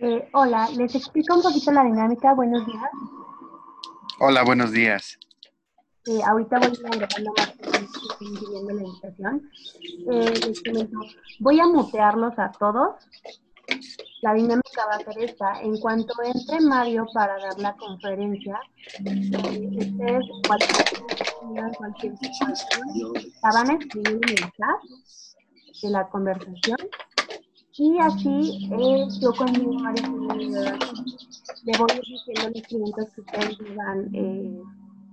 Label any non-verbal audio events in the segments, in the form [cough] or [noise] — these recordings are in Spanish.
Eh, hola, les explico un poquito la dinámica. Buenos días. Hola, buenos días. Eh, ahorita voy a agregarlo más estoy la invitación. Eh, voy a mutearlos a todos la dinámica va a ser esta. En cuanto entre Mario para dar la conferencia, ustedes cualquier, cualquier situación, la van a escribir en el chat de la conversación y así eh, yo conmigo, María le voy diciendo los preguntas que ustedes me van, eh,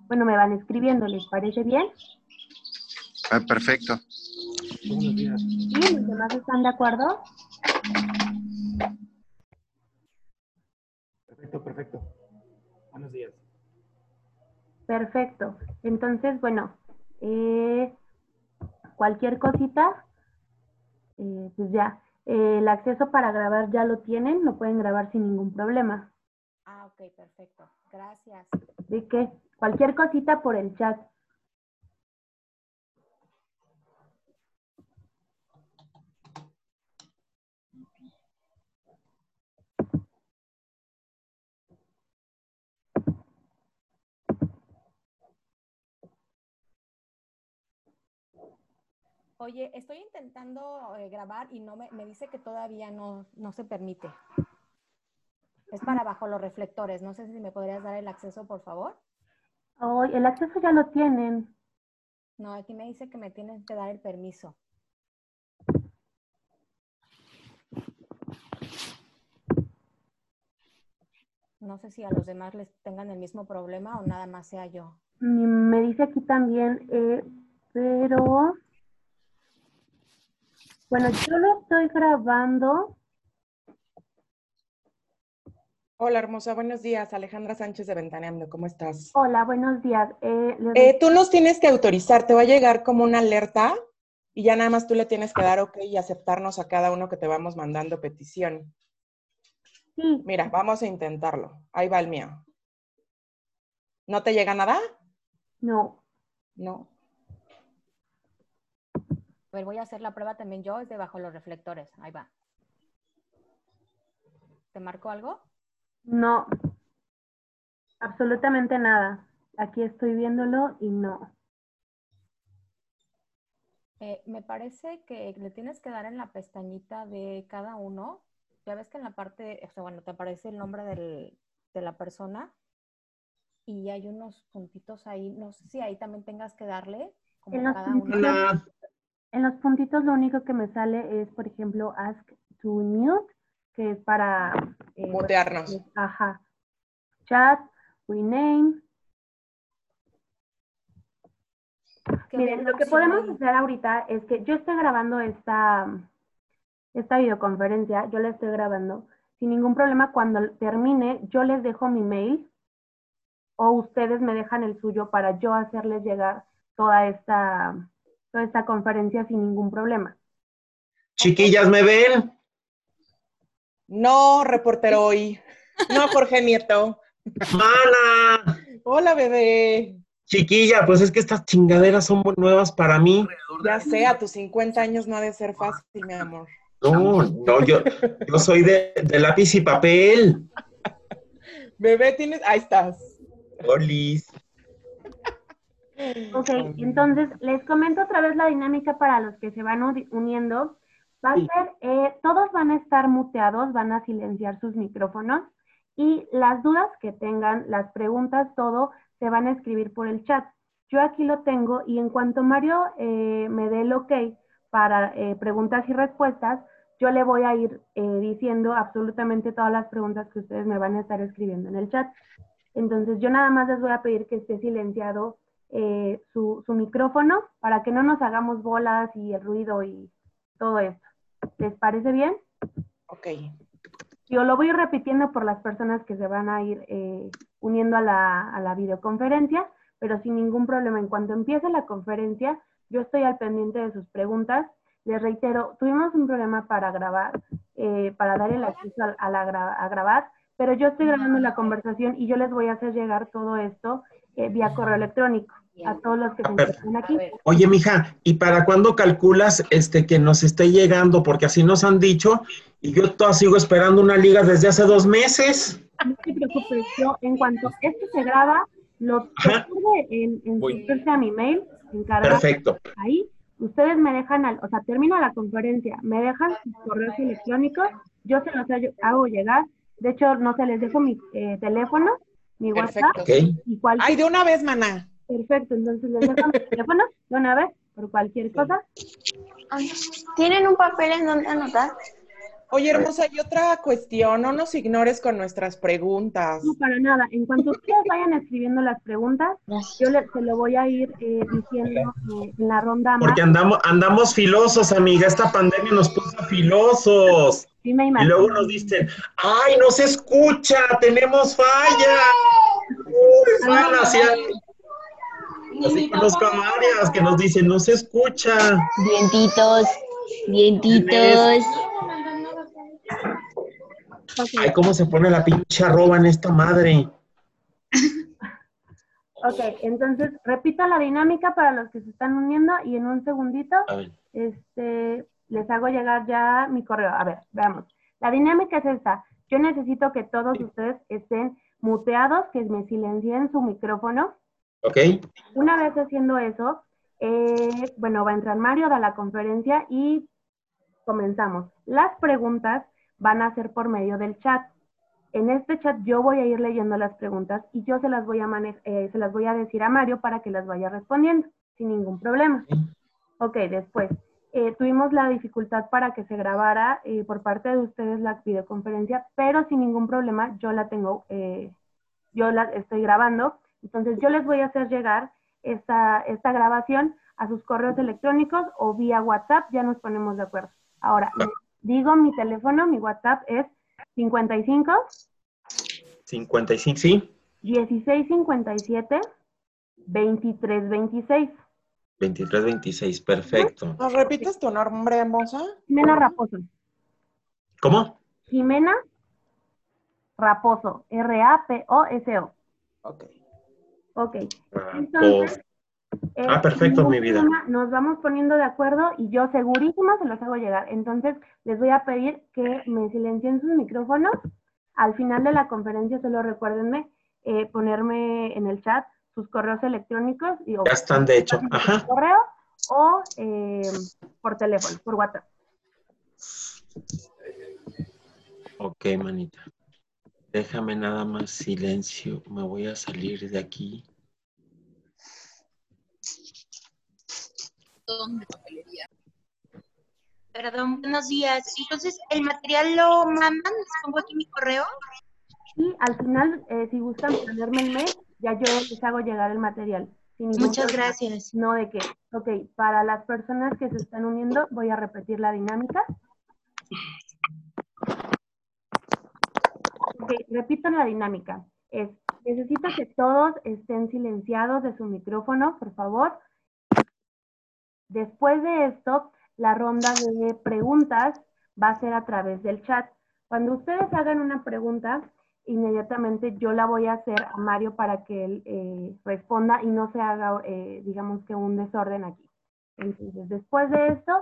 bueno, me van escribiendo. ¿Les parece bien? Ah, perfecto. ¿Sí? ¿Los demás están de acuerdo? Perfecto, perfecto. Buenos días. Perfecto. Entonces, bueno, eh, cualquier cosita, eh, pues ya. Eh, el acceso para grabar ya lo tienen, lo pueden grabar sin ningún problema. Ah, ok, perfecto. Gracias. ¿De qué? Cualquier cosita por el chat. Oye, estoy intentando eh, grabar y no me, me, dice que todavía no, no se permite. Es para bajo los reflectores. No sé si me podrías dar el acceso, por favor. Oh, el acceso ya lo tienen. No, aquí me dice que me tienen que dar el permiso. No sé si a los demás les tengan el mismo problema o nada más sea yo. Me dice aquí también, eh, pero... Bueno, yo lo estoy grabando. Hola, hermosa. Buenos días. Alejandra Sánchez de Ventaneando. ¿Cómo estás? Hola, buenos días. Eh, eh, tú nos tienes que autorizar. Te va a llegar como una alerta y ya nada más tú le tienes que dar OK y aceptarnos a cada uno que te vamos mandando petición. Sí. Mira, vamos a intentarlo. Ahí va el mío. ¿No te llega nada? No. No. A ver, voy a hacer la prueba también yo, es de bajo los reflectores. Ahí va. ¿Te marcó algo? No. Absolutamente nada. Aquí estoy viéndolo y no. Eh, me parece que le tienes que dar en la pestañita de cada uno. Ya ves que en la parte, o sea, bueno, te aparece el nombre del, de la persona y hay unos puntitos ahí. No sé si ahí también tengas que darle como En los, cada uno. En los puntitos lo único que me sale es, por ejemplo, ask to mute, que es para... eh, Mutearnos. Pues, ajá. Chat, rename. Miren, lo que podemos hacer ahorita es que yo estoy grabando esta, esta videoconferencia, yo la estoy grabando. Sin ningún problema, cuando termine, yo les dejo mi mail o ustedes me dejan el suyo para yo hacerles llegar toda esta, toda esta conferencia sin ningún problema. Chiquillas, ¿me ven? No, reportero hoy. No, Jorge Nieto. ¡Mana! Hola, bebé. Chiquilla, pues es que estas chingaderas son nuevas para mí. Ya sé, a tus 50 años no ha de ser fácil, mi amor. No, no, yo, yo soy de, de lápiz y papel. Bebé, tienes. Ahí estás. Olis. Ok, entonces les comento otra vez la dinámica para los que se van uniendo. Va a ser, eh, todos van a estar muteados, van a silenciar sus micrófonos y las dudas que tengan, las preguntas, todo, se van a escribir por el chat. Yo aquí lo tengo y en cuanto Mario eh, me dé el ok para eh, preguntas y respuestas, yo le voy a ir diciendo absolutamente todas las preguntas que ustedes me van a estar escribiendo en el chat. Entonces yo nada más les voy a pedir que esté silenciado eh, su, su, micrófono para que no nos hagamos bolas y el ruido y todo esto. ¿Les parece bien? Ok. Yo lo voy repitiendo por las personas que se van a ir eh, uniendo a la, a la videoconferencia, pero sin ningún problema. En cuanto empiece la conferencia, yo estoy al pendiente de sus preguntas. Les reitero, tuvimos un problema para grabar, eh, para dar el acceso a, a, la, a grabar, pero yo estoy grabando la conversación y yo les voy a hacer llegar todo esto eh, vía correo electrónico. A todos los que se encuentran aquí. Oye, mija, ¿y para cuándo calculas este que nos esté llegando? Porque así nos han dicho y yo todavía sigo esperando una liga desde hace dos meses. No te preocupes, yo en cuanto esto se graba, lo recuerde en, en a mi mail, encargado Perfecto. ahí. Ustedes me dejan, al, o sea, termina la conferencia, me dejan sus correos electrónicos, yo se los hago- llegar. De hecho, no se les dejo mi eh, teléfono, mi WhatsApp Perfecto. Ok. y cualquier Ay, de una vez, maná. Perfecto, entonces les dejo mi [laughs] teléfono de una vez por cualquier cosa. ¿Tienen un papel en donde anotar? Oye, hermosa, y otra cuestión, no nos ignores con nuestras preguntas. No, para nada. En cuanto ustedes vayan escribiendo las preguntas, yo le- se lo voy a ir eh, diciendo eh, en la ronda más. Porque andamos, andamos filosos, amiga. Esta pandemia nos puso filosos. Sí me Y imagino. luego nos dicen, ¡ay, no se escucha! ¡Tenemos falla! Uy, van así conozco a varias que nos dicen, no se escucha. Dientitos, dientitos. Ay, cómo se pone la pinche arroba en esta madre. ok, entonces repito la dinámica para los que se están uniendo y en un segundito este, les hago llegar ya mi correo. A ver, veamos. La dinámica es esta. Yo necesito que todos ustedes estén muteados, que me silencien su micrófono. ¿Ok? Una vez haciendo eso, eh, bueno, va a entrar Mario, da la conferencia y comenzamos. Las preguntas van a ser por medio del chat. En este chat yo voy a ir leyendo las preguntas y yo se las voy a, eh, se las voy a decir a Mario para que las vaya respondiendo sin ningún problema. Ok, después. eh, tuvimos la dificultad para que se grabara eh, por parte de ustedes la videoconferencia, pero sin ningún problema yo la tengo, yo la estoy grabando. Entonces yo les voy a hacer llegar esta, esta grabación a sus correos electrónicos o vía WhatsApp, ya nos ponemos de acuerdo. Ahora, digo mi teléfono, mi WhatsApp es 55 55, ¿sí? 1657 2326. 23, 26, perfecto. ¿Nos repites tu nombre, hermosa? Jimena Raposo. ¿Cómo? Jimena Raposo. R-A-P-O-S-O. Ok. Ok. Ah, Entonces, eh, Ah, perfecto, mi vida. Nos vamos poniendo de acuerdo y yo segurísima se los hago llegar. Entonces, les voy a pedir que me silencien sus micrófonos. Al final de la conferencia, solo recuérdenme eh, ponerme en el chat sus correos electrónicos. Y, Ya están, de hecho. Ajá. correo o eh, por teléfono, por WhatsApp. Ok, manita. Déjame nada más silencio. Me voy a salir de aquí. Perdón, buenos días. Entonces, ¿el material lo mandan? ¿Les pongo aquí mi correo? Y al final, eh, si gustan ponerme el mail, ya yo les hago llegar el material. Muchas problema. gracias. No de qué. Ok, para las personas que se están uniendo, voy a repetir la dinámica. Ok, repito la dinámica. Es, necesito que todos estén silenciados de su micrófono, por favor. Después de esto, la ronda de preguntas va a ser a través del chat. Cuando ustedes hagan una pregunta, inmediatamente yo la voy a hacer a Mario para que él eh, responda y no se haga, eh, digamos que un desorden aquí. Entonces, después de esto,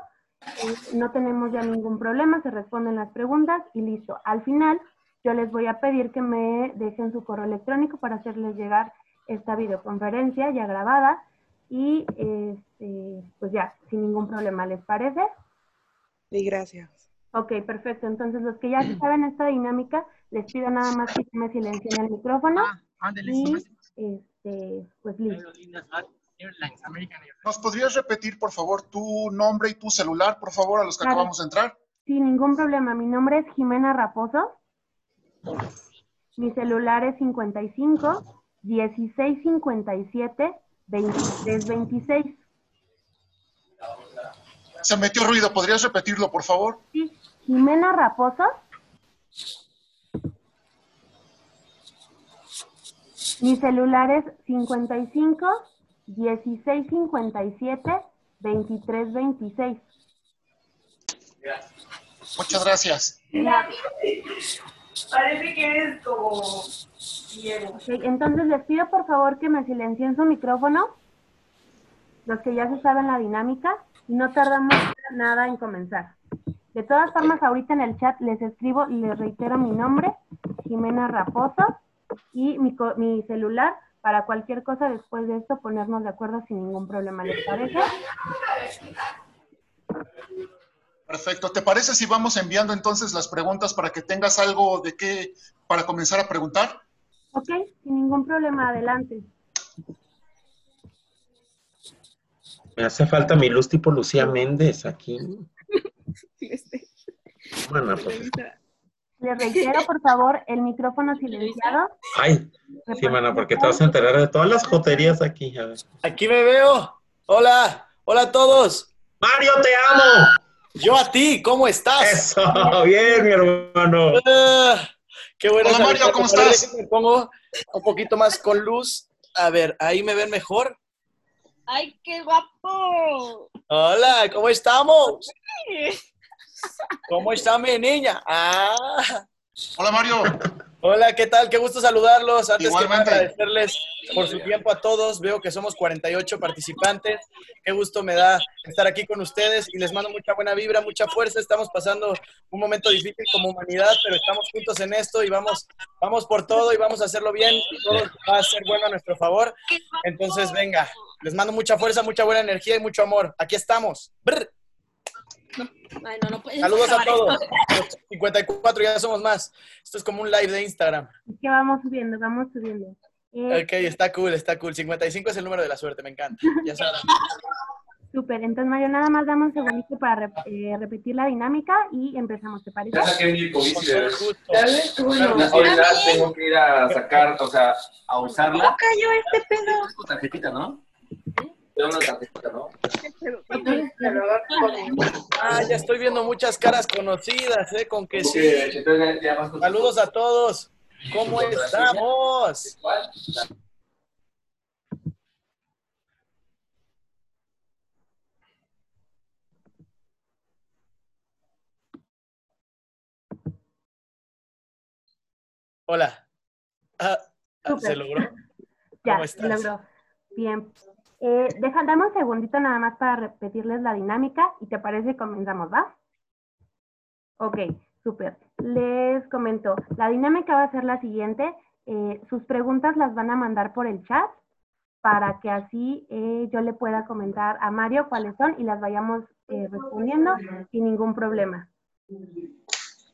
eh, no tenemos ya ningún problema, se responden las preguntas y listo. Al final, yo les voy a pedir que me dejen su correo electrónico para hacerles llegar esta videoconferencia ya grabada y este, pues ya, sin ningún problema, ¿les parece? Sí, gracias. Ok, perfecto. Entonces, los que ya saben esta dinámica, les pido nada más que me silencien el micrófono y este, pues listo. ¿Nos podrías repetir, por favor, tu nombre y tu celular, por favor, a los que Claro. acabamos de entrar? Sin ningún problema. Mi nombre es Jimena Raposo. Mi celular es 55 16 57 23 26. Se metió ruido, ¿podrías repetirlo, por favor? Sí, Jimena Raposo. Mi celular es 55 16 57 23 26. Muchas gracias. Parece que eres como Diego. Ok, entonces les pido por favor que me silencien su micrófono los que ya se saben la dinámica y no tardamos nada en comenzar. De todas formas, ahorita en el chat les escribo y les reitero mi nombre, Jimena Raposo, y mi, mi celular para cualquier cosa después de esto ponernos de acuerdo sin ningún problema. ¿Les parece? Perfecto. ¿Te parece si vamos enviando entonces las preguntas para que tengas algo de qué para comenzar a preguntar? Ok, sin ningún problema, adelante. Me hace falta mi luz tipo Lucía Méndez aquí. Mana, pues. Les reitero, por favor, el micrófono silenciado. Ay, sí, mana, porque te vas a enterar de todas las joterías aquí. A ver. Aquí me veo. Hola, hola a todos. Mario, te amo. Yo a ti, ¿cómo estás? Eso, [laughs] bien, mi hermano. Ah, qué bueno. Hola, Mario, ¿cómo estás? Me pongo un poquito más con luz. A ver, ahí me ven mejor. ¡Ay, qué guapo! Hola, ¿cómo estamos? ¿Cómo está mi niña? Ah. Hola, Mario. Hola, ¿qué tal? Qué gusto saludarlos. Antes que nada, Igualmente. agradecerles por su tiempo a todos. Veo que somos 48 participantes. Qué gusto me da estar aquí con ustedes y les mando mucha buena vibra, mucha fuerza. Estamos pasando un momento difícil como humanidad, pero estamos juntos en esto y vamos, vamos por todo y vamos a hacerlo bien. y Todo va a ser bueno a nuestro favor. Entonces, venga, les mando mucha fuerza, mucha buena energía y mucho amor. Aquí estamos. Brr. Ay, no, no puedes Saludos a todos. esto. Los 54 ya somos más. Esto es como un live de Instagram. Es que vamos subiendo, vamos subiendo. Eh, Ok, está cool, está cool. 55 es el número de la suerte, me encanta. [laughs] Ya saben. Súper, entonces Mario, nada más dame un segundito para rep- eh, repetir la dinámica y empezamos, ¿te parece? Ya saqué mi gusto. Ahorita tengo que ir a sacar, o sea, a usarla. ¿Cómo cayó este pedo? Es tu tarjetita, ¿no? Tengo una tarjetita, ¿no? Ah, ya estoy viendo muchas caras conocidas, ¿eh? Con que sí. Saludos a todos. ¿Cómo estamos? Hola. Ah, ah, ¿Se logró? Ya, ¿Cómo se estás? logró. Bien. Eh, deja, dame un segundito nada más para repetirles la dinámica y te parece que comenzamos, ¿va? Ok, súper. Les comento, la dinámica va a ser la siguiente. Eh, sus preguntas las van a mandar por el chat para que así eh, yo le pueda comentar a Mario cuáles son y las vayamos eh, respondiendo sin ningún problema.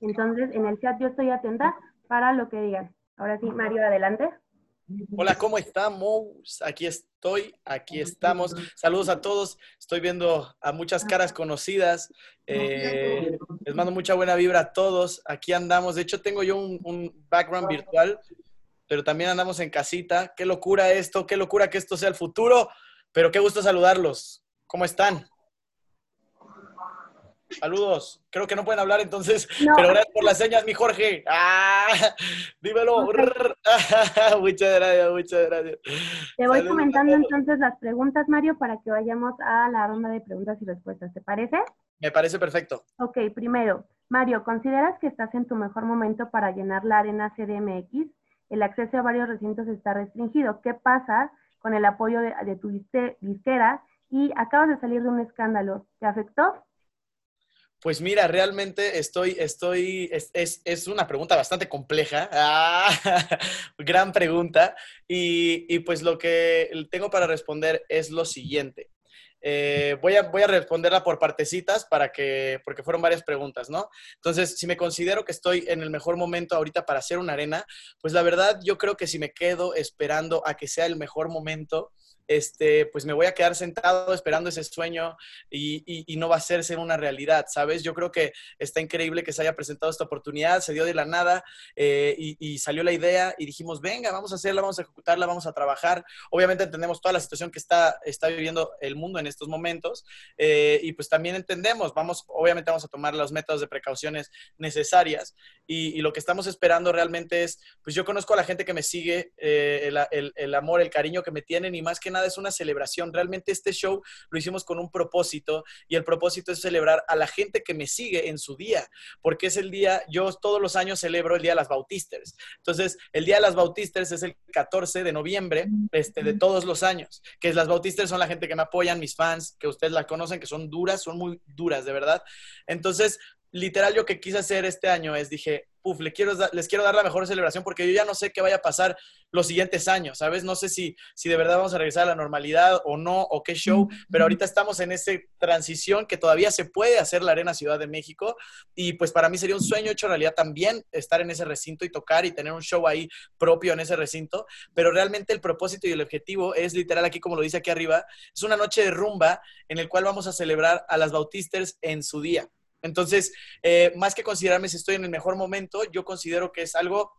Entonces, en el chat yo estoy atenta para lo que digan. Ahora sí, Mario, adelante. Hola, ¿cómo estamos? Aquí estoy, aquí estamos. Saludos a todos. Estoy viendo a muchas caras conocidas. Eh, les mando mucha buena vibra a todos. Aquí andamos. De hecho, tengo yo un, un background virtual, pero también andamos en casita. Qué locura esto, qué locura que esto sea el futuro. Pero qué gusto saludarlos. ¿Cómo están? Saludos. Creo que no pueden hablar entonces, [laughs] No. pero gracias por las señas, mi Jorge. ¡Ah! [laughs] Dímelo. [laughs] muchas gracias, muchas gracias. Te voy Saludos comentando entonces las preguntas, Mario, para que vayamos a la ronda de preguntas y respuestas. ¿Te parece? Me parece perfecto. Ok, primero, Mario, ¿consideras que estás en tu mejor momento para llenar la arena CDMX? El acceso a varios recintos está restringido. ¿Qué pasa con el apoyo de, de tu disque- disquera? Y acabas de salir de un escándalo. ¿Te afectó? Pues mira, realmente estoy, estoy, es, es, es una pregunta bastante compleja. Ah, [laughs] gran pregunta. Y, y pues lo que tengo para responder es lo siguiente. Eh, voy, a, voy a responderla por partecitas para que, porque fueron varias preguntas, ¿no? Entonces, si me considero que estoy en el mejor momento ahorita para hacer una arena, pues la verdad yo creo que si me quedo esperando a que sea el mejor momento, este, pues me voy a quedar sentado esperando ese sueño y, y- no va a hacerse una realidad, ¿sabes? Yo creo que está increíble que se haya presentado esta oportunidad, se dio de la nada eh, y, y salió la idea y dijimos, venga, vamos a hacerla, vamos a ejecutarla, vamos a trabajar. Obviamente entendemos toda la situación que está, está viviendo el mundo en estos momentos eh, y pues también entendemos, vamos, obviamente vamos a tomar los métodos de precauciones necesarias y, y lo que estamos esperando realmente es, pues yo conozco a la gente que me sigue, eh, el, el- el amor, el cariño que me tienen y más que nada nada es una celebración. Realmente este show lo hicimos con un propósito y el propósito es celebrar a la gente que me sigue en su día, porque es el día, yo todos los años celebro el Día de las Bautisters. Entonces, el Día de las Bautisters es el 14 de noviembre este, de todos los años, que las Bautisters son la gente que me apoyan, mis fans, que ustedes la conocen, que son duras, son muy duras, de verdad. Entonces, literal yo que quise hacer este año es, dije, les quiero, les quiero dar la mejor celebración porque yo ya no sé qué vaya a pasar los siguientes años, ¿sabes? No sé si, si de verdad vamos a regresar a la normalidad o no, o qué show, pero ahorita estamos en esa transición que todavía se puede hacer la Arena Ciudad de México y pues para mí sería un sueño hecho realidad también estar en ese recinto y tocar y tener un show ahí propio en ese recinto, pero realmente el propósito y el objetivo es literal aquí como lo dice aquí arriba, es una noche de rumba en el cual vamos a celebrar a las Bautisters en su día. Entonces, eh, más que considerarme si estoy en el mejor momento, yo considero que es algo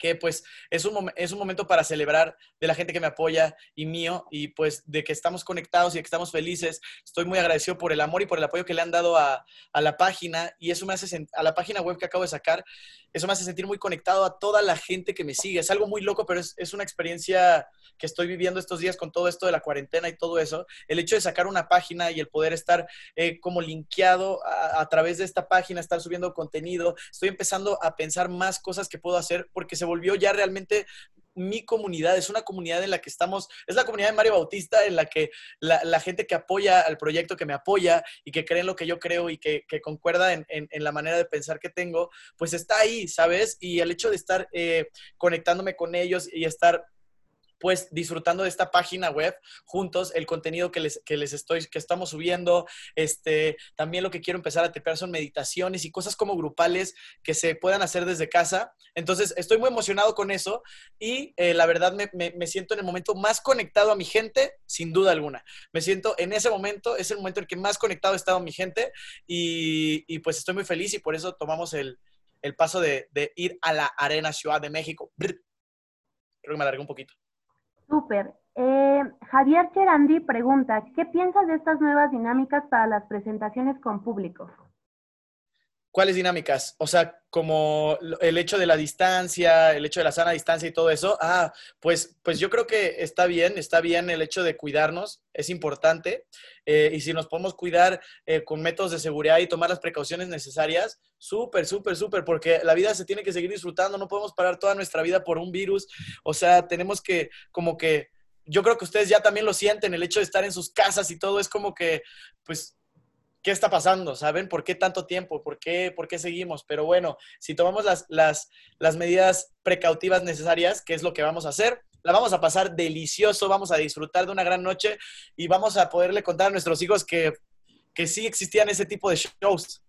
que pues es un, es un momento para celebrar de la gente que me apoya y mío y pues de que estamos conectados y que estamos felices. Estoy muy agradecido por el amor y por el apoyo que le han dado a, a la página y eso me hace a la página web que acabo de sacar, eso me hace sentir muy conectado a toda la gente que me sigue. Es algo muy loco, pero es, es una experiencia que estoy viviendo estos días con todo esto de la cuarentena y todo eso. El hecho de sacar una página y el poder estar eh, como linkeado a, a través de esta página, estar subiendo contenido, estoy empezando a pensar más cosas que puedo hacer porque se volvió ya realmente mi comunidad, es una comunidad en la que estamos, es la comunidad de Mario Bautista, en la que la, gente que apoya al proyecto, que me apoya y que cree en lo que yo creo y que, concuerda en, la manera de pensar que tengo, pues está ahí, ¿sabes? Y el hecho de estar eh, conectándome con ellos y estar pues disfrutando de esta página web juntos, el contenido que les, que les estoy, que estamos subiendo, este, también lo que quiero empezar a tripear son meditaciones y cosas como grupales que se puedan hacer desde casa. Entonces, estoy muy emocionado con eso y eh, la verdad me, me, siento en el momento más conectado a mi gente, sin duda alguna. Me siento en ese momento, es el momento en que más conectado he estado a mi gente y, y pues estoy muy feliz y por eso tomamos el, el paso de, ir a la Arena Ciudad de México. Creo que me alargué un poquito. Súper. Eh, Javier Cherandi pregunta, ¿qué piensas de estas nuevas dinámicas para las presentaciones con público? ¿Cuáles dinámicas? O sea, como el hecho de la distancia, el hecho de la sana distancia y todo eso. Ah, pues, pues yo creo que está bien, está bien el hecho de cuidarnos, es importante. Eh, y si nos podemos cuidar eh, con métodos de seguridad y tomar las precauciones necesarias, súper, súper, súper, porque la vida se tiene que seguir disfrutando, no podemos parar toda nuestra vida por un virus. O sea, tenemos que, como que, yo creo que ustedes ya también lo sienten, el hecho de estar en sus casas y todo es como que, pues qué está pasando, ¿saben? ¿Por qué tanto tiempo? ¿Por qué, por qué seguimos? Pero bueno, si tomamos las, las, las medidas precautivas necesarias, ¿qué es lo que vamos a hacer? La vamos a pasar delicioso, vamos a disfrutar de una gran noche y vamos a poderle contar a nuestros hijos que, que sí existían ese tipo de shows.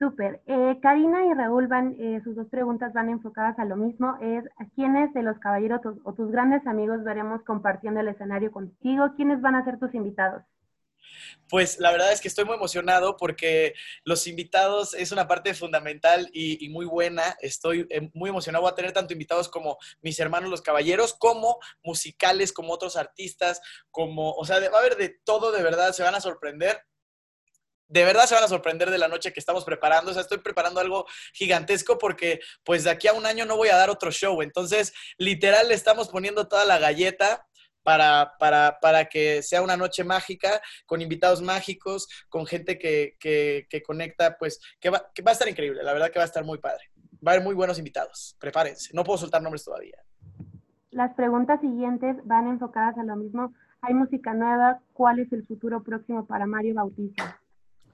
Súper. Eh, Karina y Raúl van, eh, sus dos preguntas van enfocadas a lo mismo. Es, ¿a quiénes de los caballeros o, o tus grandes amigos veremos compartiendo el escenario contigo? ¿Quiénes van a ser tus invitados? Pues la verdad es que estoy muy emocionado porque los invitados es una parte fundamental y, muy buena. Estoy eh, muy emocionado. Voy a tener tanto invitados como mis hermanos los caballeros, como musicales, como otros artistas, como, o sea, va a haber de todo, de verdad, se van a sorprender de verdad se van a sorprender de la noche que estamos preparando. O sea, estoy preparando algo gigantesco porque pues de aquí a un año no voy a dar otro show. Entonces, literal, le estamos poniendo toda la galleta para, para, para, que sea una noche mágica, con invitados mágicos, con gente que, que, que conecta, pues que va, que va, a estar increíble, la verdad que va a estar muy padre. Va a haber muy buenos invitados, prepárense, no puedo soltar nombres todavía. Las preguntas siguientes van enfocadas a lo mismo. ¿Hay música nueva? ¿Cuál es el futuro próximo para Mario Bautista?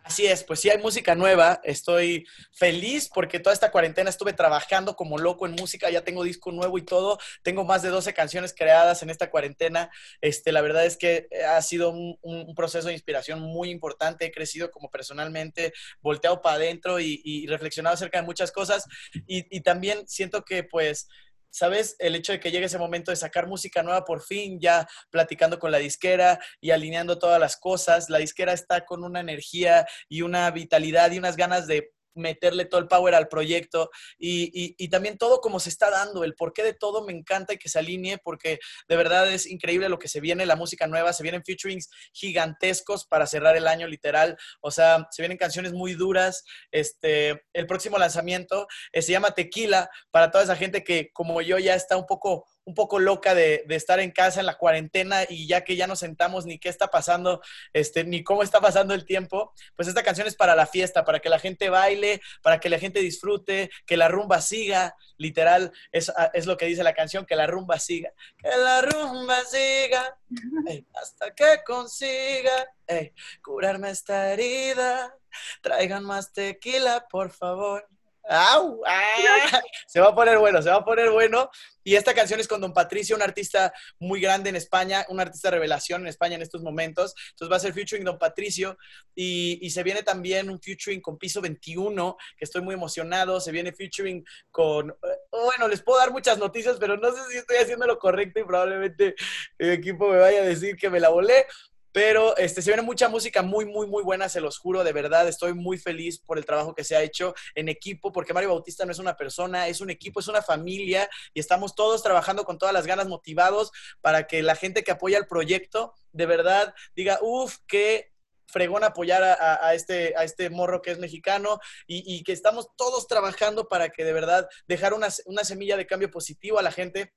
Así es, pues sí hay música nueva. Estoy feliz porque toda esta cuarentena estuve trabajando como loco en música. Ya tengo disco nuevo y todo. Tengo más de 12 canciones creadas en esta cuarentena. Este, la verdad es que ha sido un, proceso de inspiración muy importante. He crecido como personalmente, volteado para adentro y, reflexionado acerca de muchas cosas. Y también siento que pues ¿sabes? El hecho de que llegue ese momento de sacar música nueva por fin, ya platicando con la disquera y alineando todas las cosas. La disquera está con una energía y una vitalidad y unas ganas de meterle todo el power al proyecto y, y, también todo como se está dando, el porqué de todo me encanta y que se alinee porque de verdad es increíble lo que se viene, la música nueva, se vienen featurings gigantescos para cerrar el año literal, o sea, se vienen canciones muy duras, este, el próximo lanzamiento eh, se llama Tequila para toda esa gente que como yo ya está un poco un poco loca de, de, estar en casa en la cuarentena y ya que ya nos sentamos ni qué está pasando, este, ni cómo está pasando el tiempo, pues esta canción es para la fiesta, para que la gente baile, para que la gente disfrute, que la rumba siga, literal, es, es lo que dice la canción, que la rumba siga, que la rumba siga, [laughs] hasta que consiga ey, curarme esta herida, traigan más tequila, por favor. ¡Au! ¡Ah! [laughs] Se va a poner bueno, se va a poner bueno. Y esta canción es con Don Patricio, un artista muy grande en España, un artista revelación en España en estos momentos. Entonces va a ser featuring Don Patricio y, y, se viene también un featuring con Piso 21, que estoy muy emocionado. Se viene featuring con, bueno, les puedo dar muchas noticias, pero no sé si estoy haciendo lo correcto y probablemente el equipo me vaya a decir que me la volé. Pero este, se viene mucha música muy, muy, muy buena, se los juro, de verdad. Estoy muy feliz por el trabajo que se ha hecho en equipo, porque Mario Bautista no es una persona, es un equipo, es una familia y estamos todos trabajando con todas las ganas, motivados para que la gente que apoya el proyecto, de verdad, diga, uff, qué fregón apoyar a, este, a este morro que es mexicano y, y, que estamos todos trabajando para que de verdad dejar una, una semilla de cambio positivo a la gente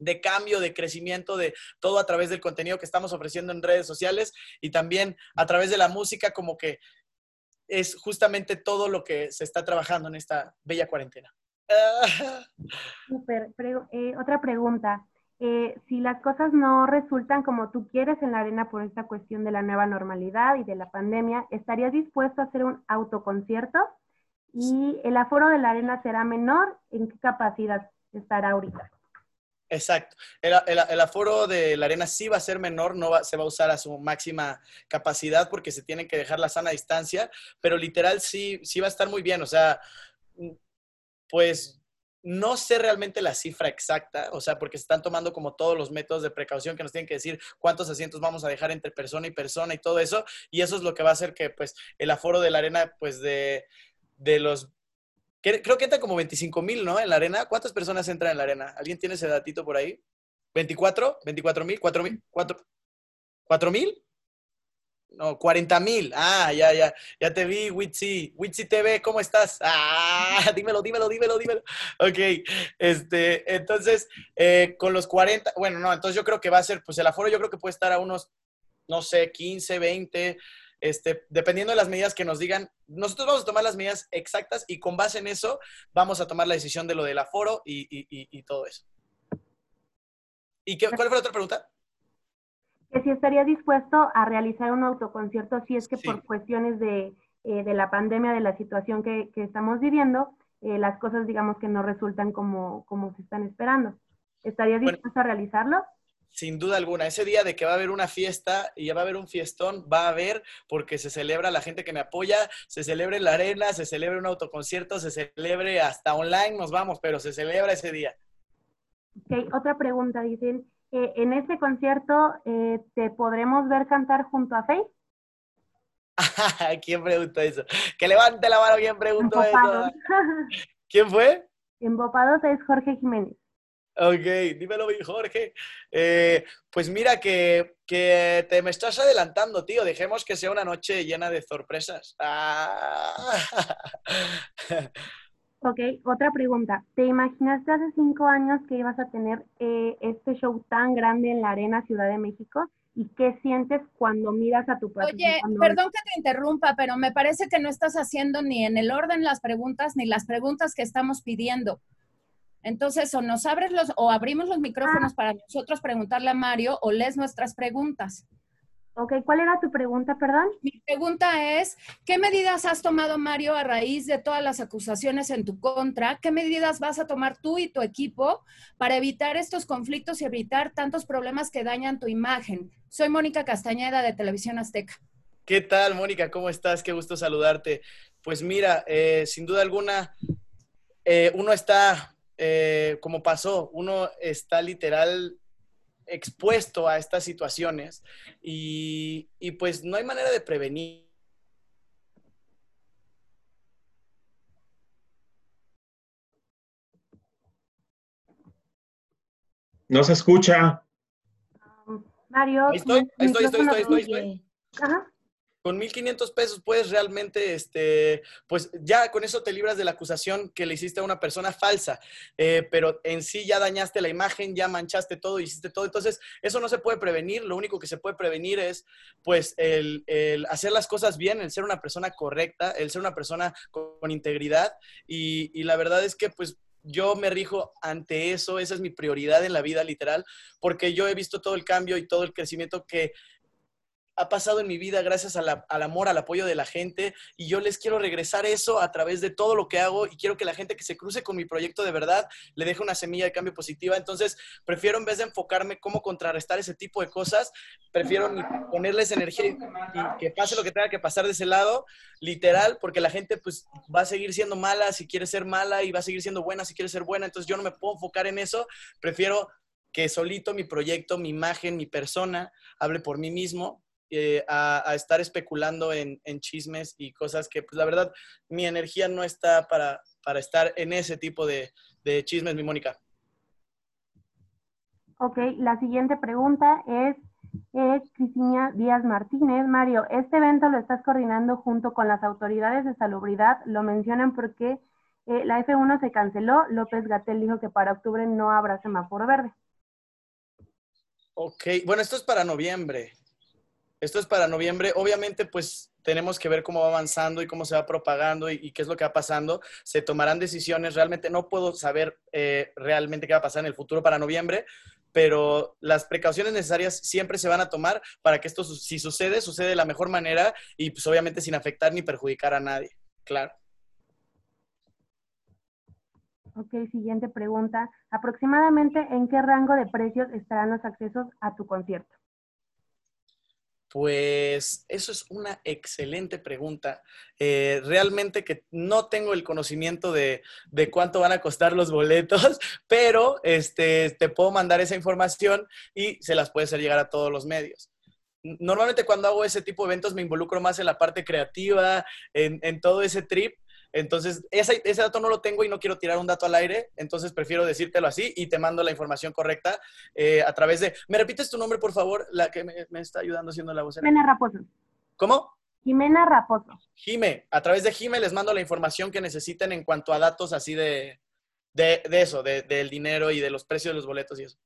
de cambio, de crecimiento, de todo a través del contenido que estamos ofreciendo en redes sociales y también a través de la música, como que es justamente todo lo que se está trabajando en esta bella cuarentena. [laughs] Super. Eh, otra pregunta. Eh, si las cosas no resultan como tú quieres en la arena por esta cuestión de la nueva normalidad y de la pandemia, ¿estarías dispuesto a hacer un autoconcierto? ¿Y el aforo de la arena será menor? ¿En qué capacidad estará ahorita? Exacto. El, el, aforo de la arena sí va a ser menor, no va, se va a usar a su máxima capacidad porque se tiene que dejar la sana distancia, pero literal sí, sí va a estar muy bien. O sea, pues no sé realmente la cifra exacta, o sea, porque se están tomando como todos los métodos de precaución que nos tienen que decir cuántos asientos vamos a dejar entre persona y persona y todo eso, y eso es lo que va a hacer que pues el aforo de la arena pues de, de los Creo que entra como 25 mil, ¿no? En la arena. ¿Cuántas personas entran en la arena? ¿Alguien tiene ese datito por ahí? ¿24? ¿24 mil? ¿4 mil? ¿4 mil? No, 40 mil. Ah, ya, ya. Ya te vi, Witsi. Witsi TV, ¿cómo estás? Ah, [laughs] dímelo, dímelo, dímelo, dímelo. Ok. Este, entonces, eh, con los 40, bueno, no, entonces yo creo que va a ser, pues el aforo yo creo que puede estar a unos, no sé, 15, 20 este, dependiendo de las medidas que nos digan, nosotros vamos a tomar las medidas exactas y con base en eso vamos a tomar la decisión de lo del aforo y, y, y, y todo eso. ¿Y qué, cuál fue la otra pregunta? Que si estaría dispuesto a realizar un autoconcierto si es que sí. por cuestiones de, eh, de, la pandemia, de la situación que, que estamos viviendo, eh, las cosas digamos que no resultan como, como se están esperando. ¿Estaría dispuesto bueno, a realizarlo? Sin duda alguna. Ese día de que va a haber una fiesta y ya va a haber un fiestón, va a haber porque se celebra la gente que me apoya, se celebra en la arena, se celebra un autoconcierto, se celebre hasta online, nos vamos, pero se celebra ese día. Okay, otra pregunta, dicen, eh, en ese concierto, eh, ¿te podremos ver cantar junto a Faith? [laughs] ¿Quién preguntó eso? Que levante la mano, ¿quién preguntó eso? ¿Quién fue? [laughs] En Bopados es Jorge Jiménez. Ok, dímelo, Jorge. Eh, pues mira que, que, te me estás adelantando, tío. Dejemos que sea una noche llena de sorpresas. Ah. [laughs] Ok, otra pregunta. ¿Te imaginaste hace cinco años que ibas a tener eh, este show tan grande en la Arena Ciudad de México? ¿Y qué sientes cuando miras a tu? Oye, perdón que te interrumpa, pero me parece que no estás haciendo ni en el orden las preguntas ni las preguntas que estamos pidiendo. Entonces, o nos abres los, o abrimos los micrófonos ah. para nosotros preguntarle a Mario, o lees nuestras preguntas. Ok, ¿cuál era tu pregunta, perdón? Mi pregunta es, ¿qué medidas has tomado, Mario, a raíz de todas las acusaciones en tu contra? ¿Qué medidas vas a tomar tú y tu equipo para evitar estos conflictos y evitar tantos problemas que dañan tu imagen? Soy Mónica Castañeda de Televisión Azteca. ¿Qué tal, Mónica? ¿Cómo estás? Qué gusto saludarte. Pues mira, eh, sin duda alguna, eh, uno está eh, como pasó, uno está literal expuesto a estas situaciones y, y, pues no hay manera de prevenir. No se escucha. Mario. Ahí estoy, ahí estoy, estoy, estoy, estoy, estoy. Ajá. Con 1.500 pesos puedes realmente, este, pues ya con eso te libras de la acusación que le hiciste a una persona falsa, eh, pero en sí ya dañaste la imagen, ya manchaste todo, hiciste todo. Entonces, eso no se puede prevenir. Lo único que se puede prevenir es, pues, el, el hacer las cosas bien, el ser una persona correcta, el ser una persona con, con integridad. Y, y la verdad es que, pues, yo me rijo ante eso, esa es mi prioridad en la vida literal, porque yo he visto todo el cambio y todo el crecimiento que ha pasado en mi vida gracias al amor, al apoyo de la gente y yo les quiero regresar eso a través de todo lo que hago y quiero que la gente que se cruce con mi proyecto de verdad le deje una semilla de cambio positiva. Entonces, prefiero en vez de enfocarme cómo contrarrestar ese tipo de cosas, prefiero ponerles energía y que pase lo que tenga que pasar de ese lado, literal, porque la gente pues va a seguir siendo mala si quiere ser mala y va a seguir siendo buena si quiere ser buena. Entonces, yo no me puedo enfocar en eso, prefiero que solito mi proyecto, mi imagen, mi persona hable por mí mismo eh, a, a estar especulando en, en chismes y cosas que, pues la verdad, mi energía no está para, para estar en ese tipo de, de chismes, mi Mónica. Ok, la siguiente pregunta es, es Cristina Díaz Martínez. Mario, este evento lo estás coordinando junto con las autoridades de salubridad. Lo mencionan porque eh, la F1 se canceló. López Gatel dijo que para octubre no habrá semáforo verde. Ok, bueno, esto es para noviembre. Esto es para noviembre. Obviamente, pues tenemos que ver cómo va avanzando y cómo se va propagando y, qué es lo que va pasando. Se tomarán decisiones. Realmente no puedo saber eh, realmente qué va a pasar en el futuro para noviembre, pero las precauciones necesarias siempre se van a tomar para que esto, si sucede, sucede de la mejor manera y pues obviamente sin afectar ni perjudicar a nadie. Claro. Ok, siguiente pregunta. ¿Aproximadamente en qué rango de precios estarán los accesos a tu concierto? Pues eso es una excelente pregunta. Eh, realmente que no tengo el conocimiento de, de cuánto van a costar los boletos, [laughs] pero este, te puedo mandar esa información y se las puede hacer llegar a todos los medios. Normalmente cuando hago ese tipo de eventos me involucro más en la parte creativa, en, en todo ese trip. Entonces, ese, ese dato no lo tengo y no quiero tirar un dato al aire, entonces prefiero decírtelo así y te mando la información correcta eh, a través de... ¿Me repites tu nombre, por favor? La que me, me está ayudando haciendo la voz. Jimena Raposo. ¿Cómo? Jimena Raposo. Jime, a través de Jime les mando la información que necesiten en cuanto a datos así de, de, de eso, de- del dinero y de los precios de los boletos y eso.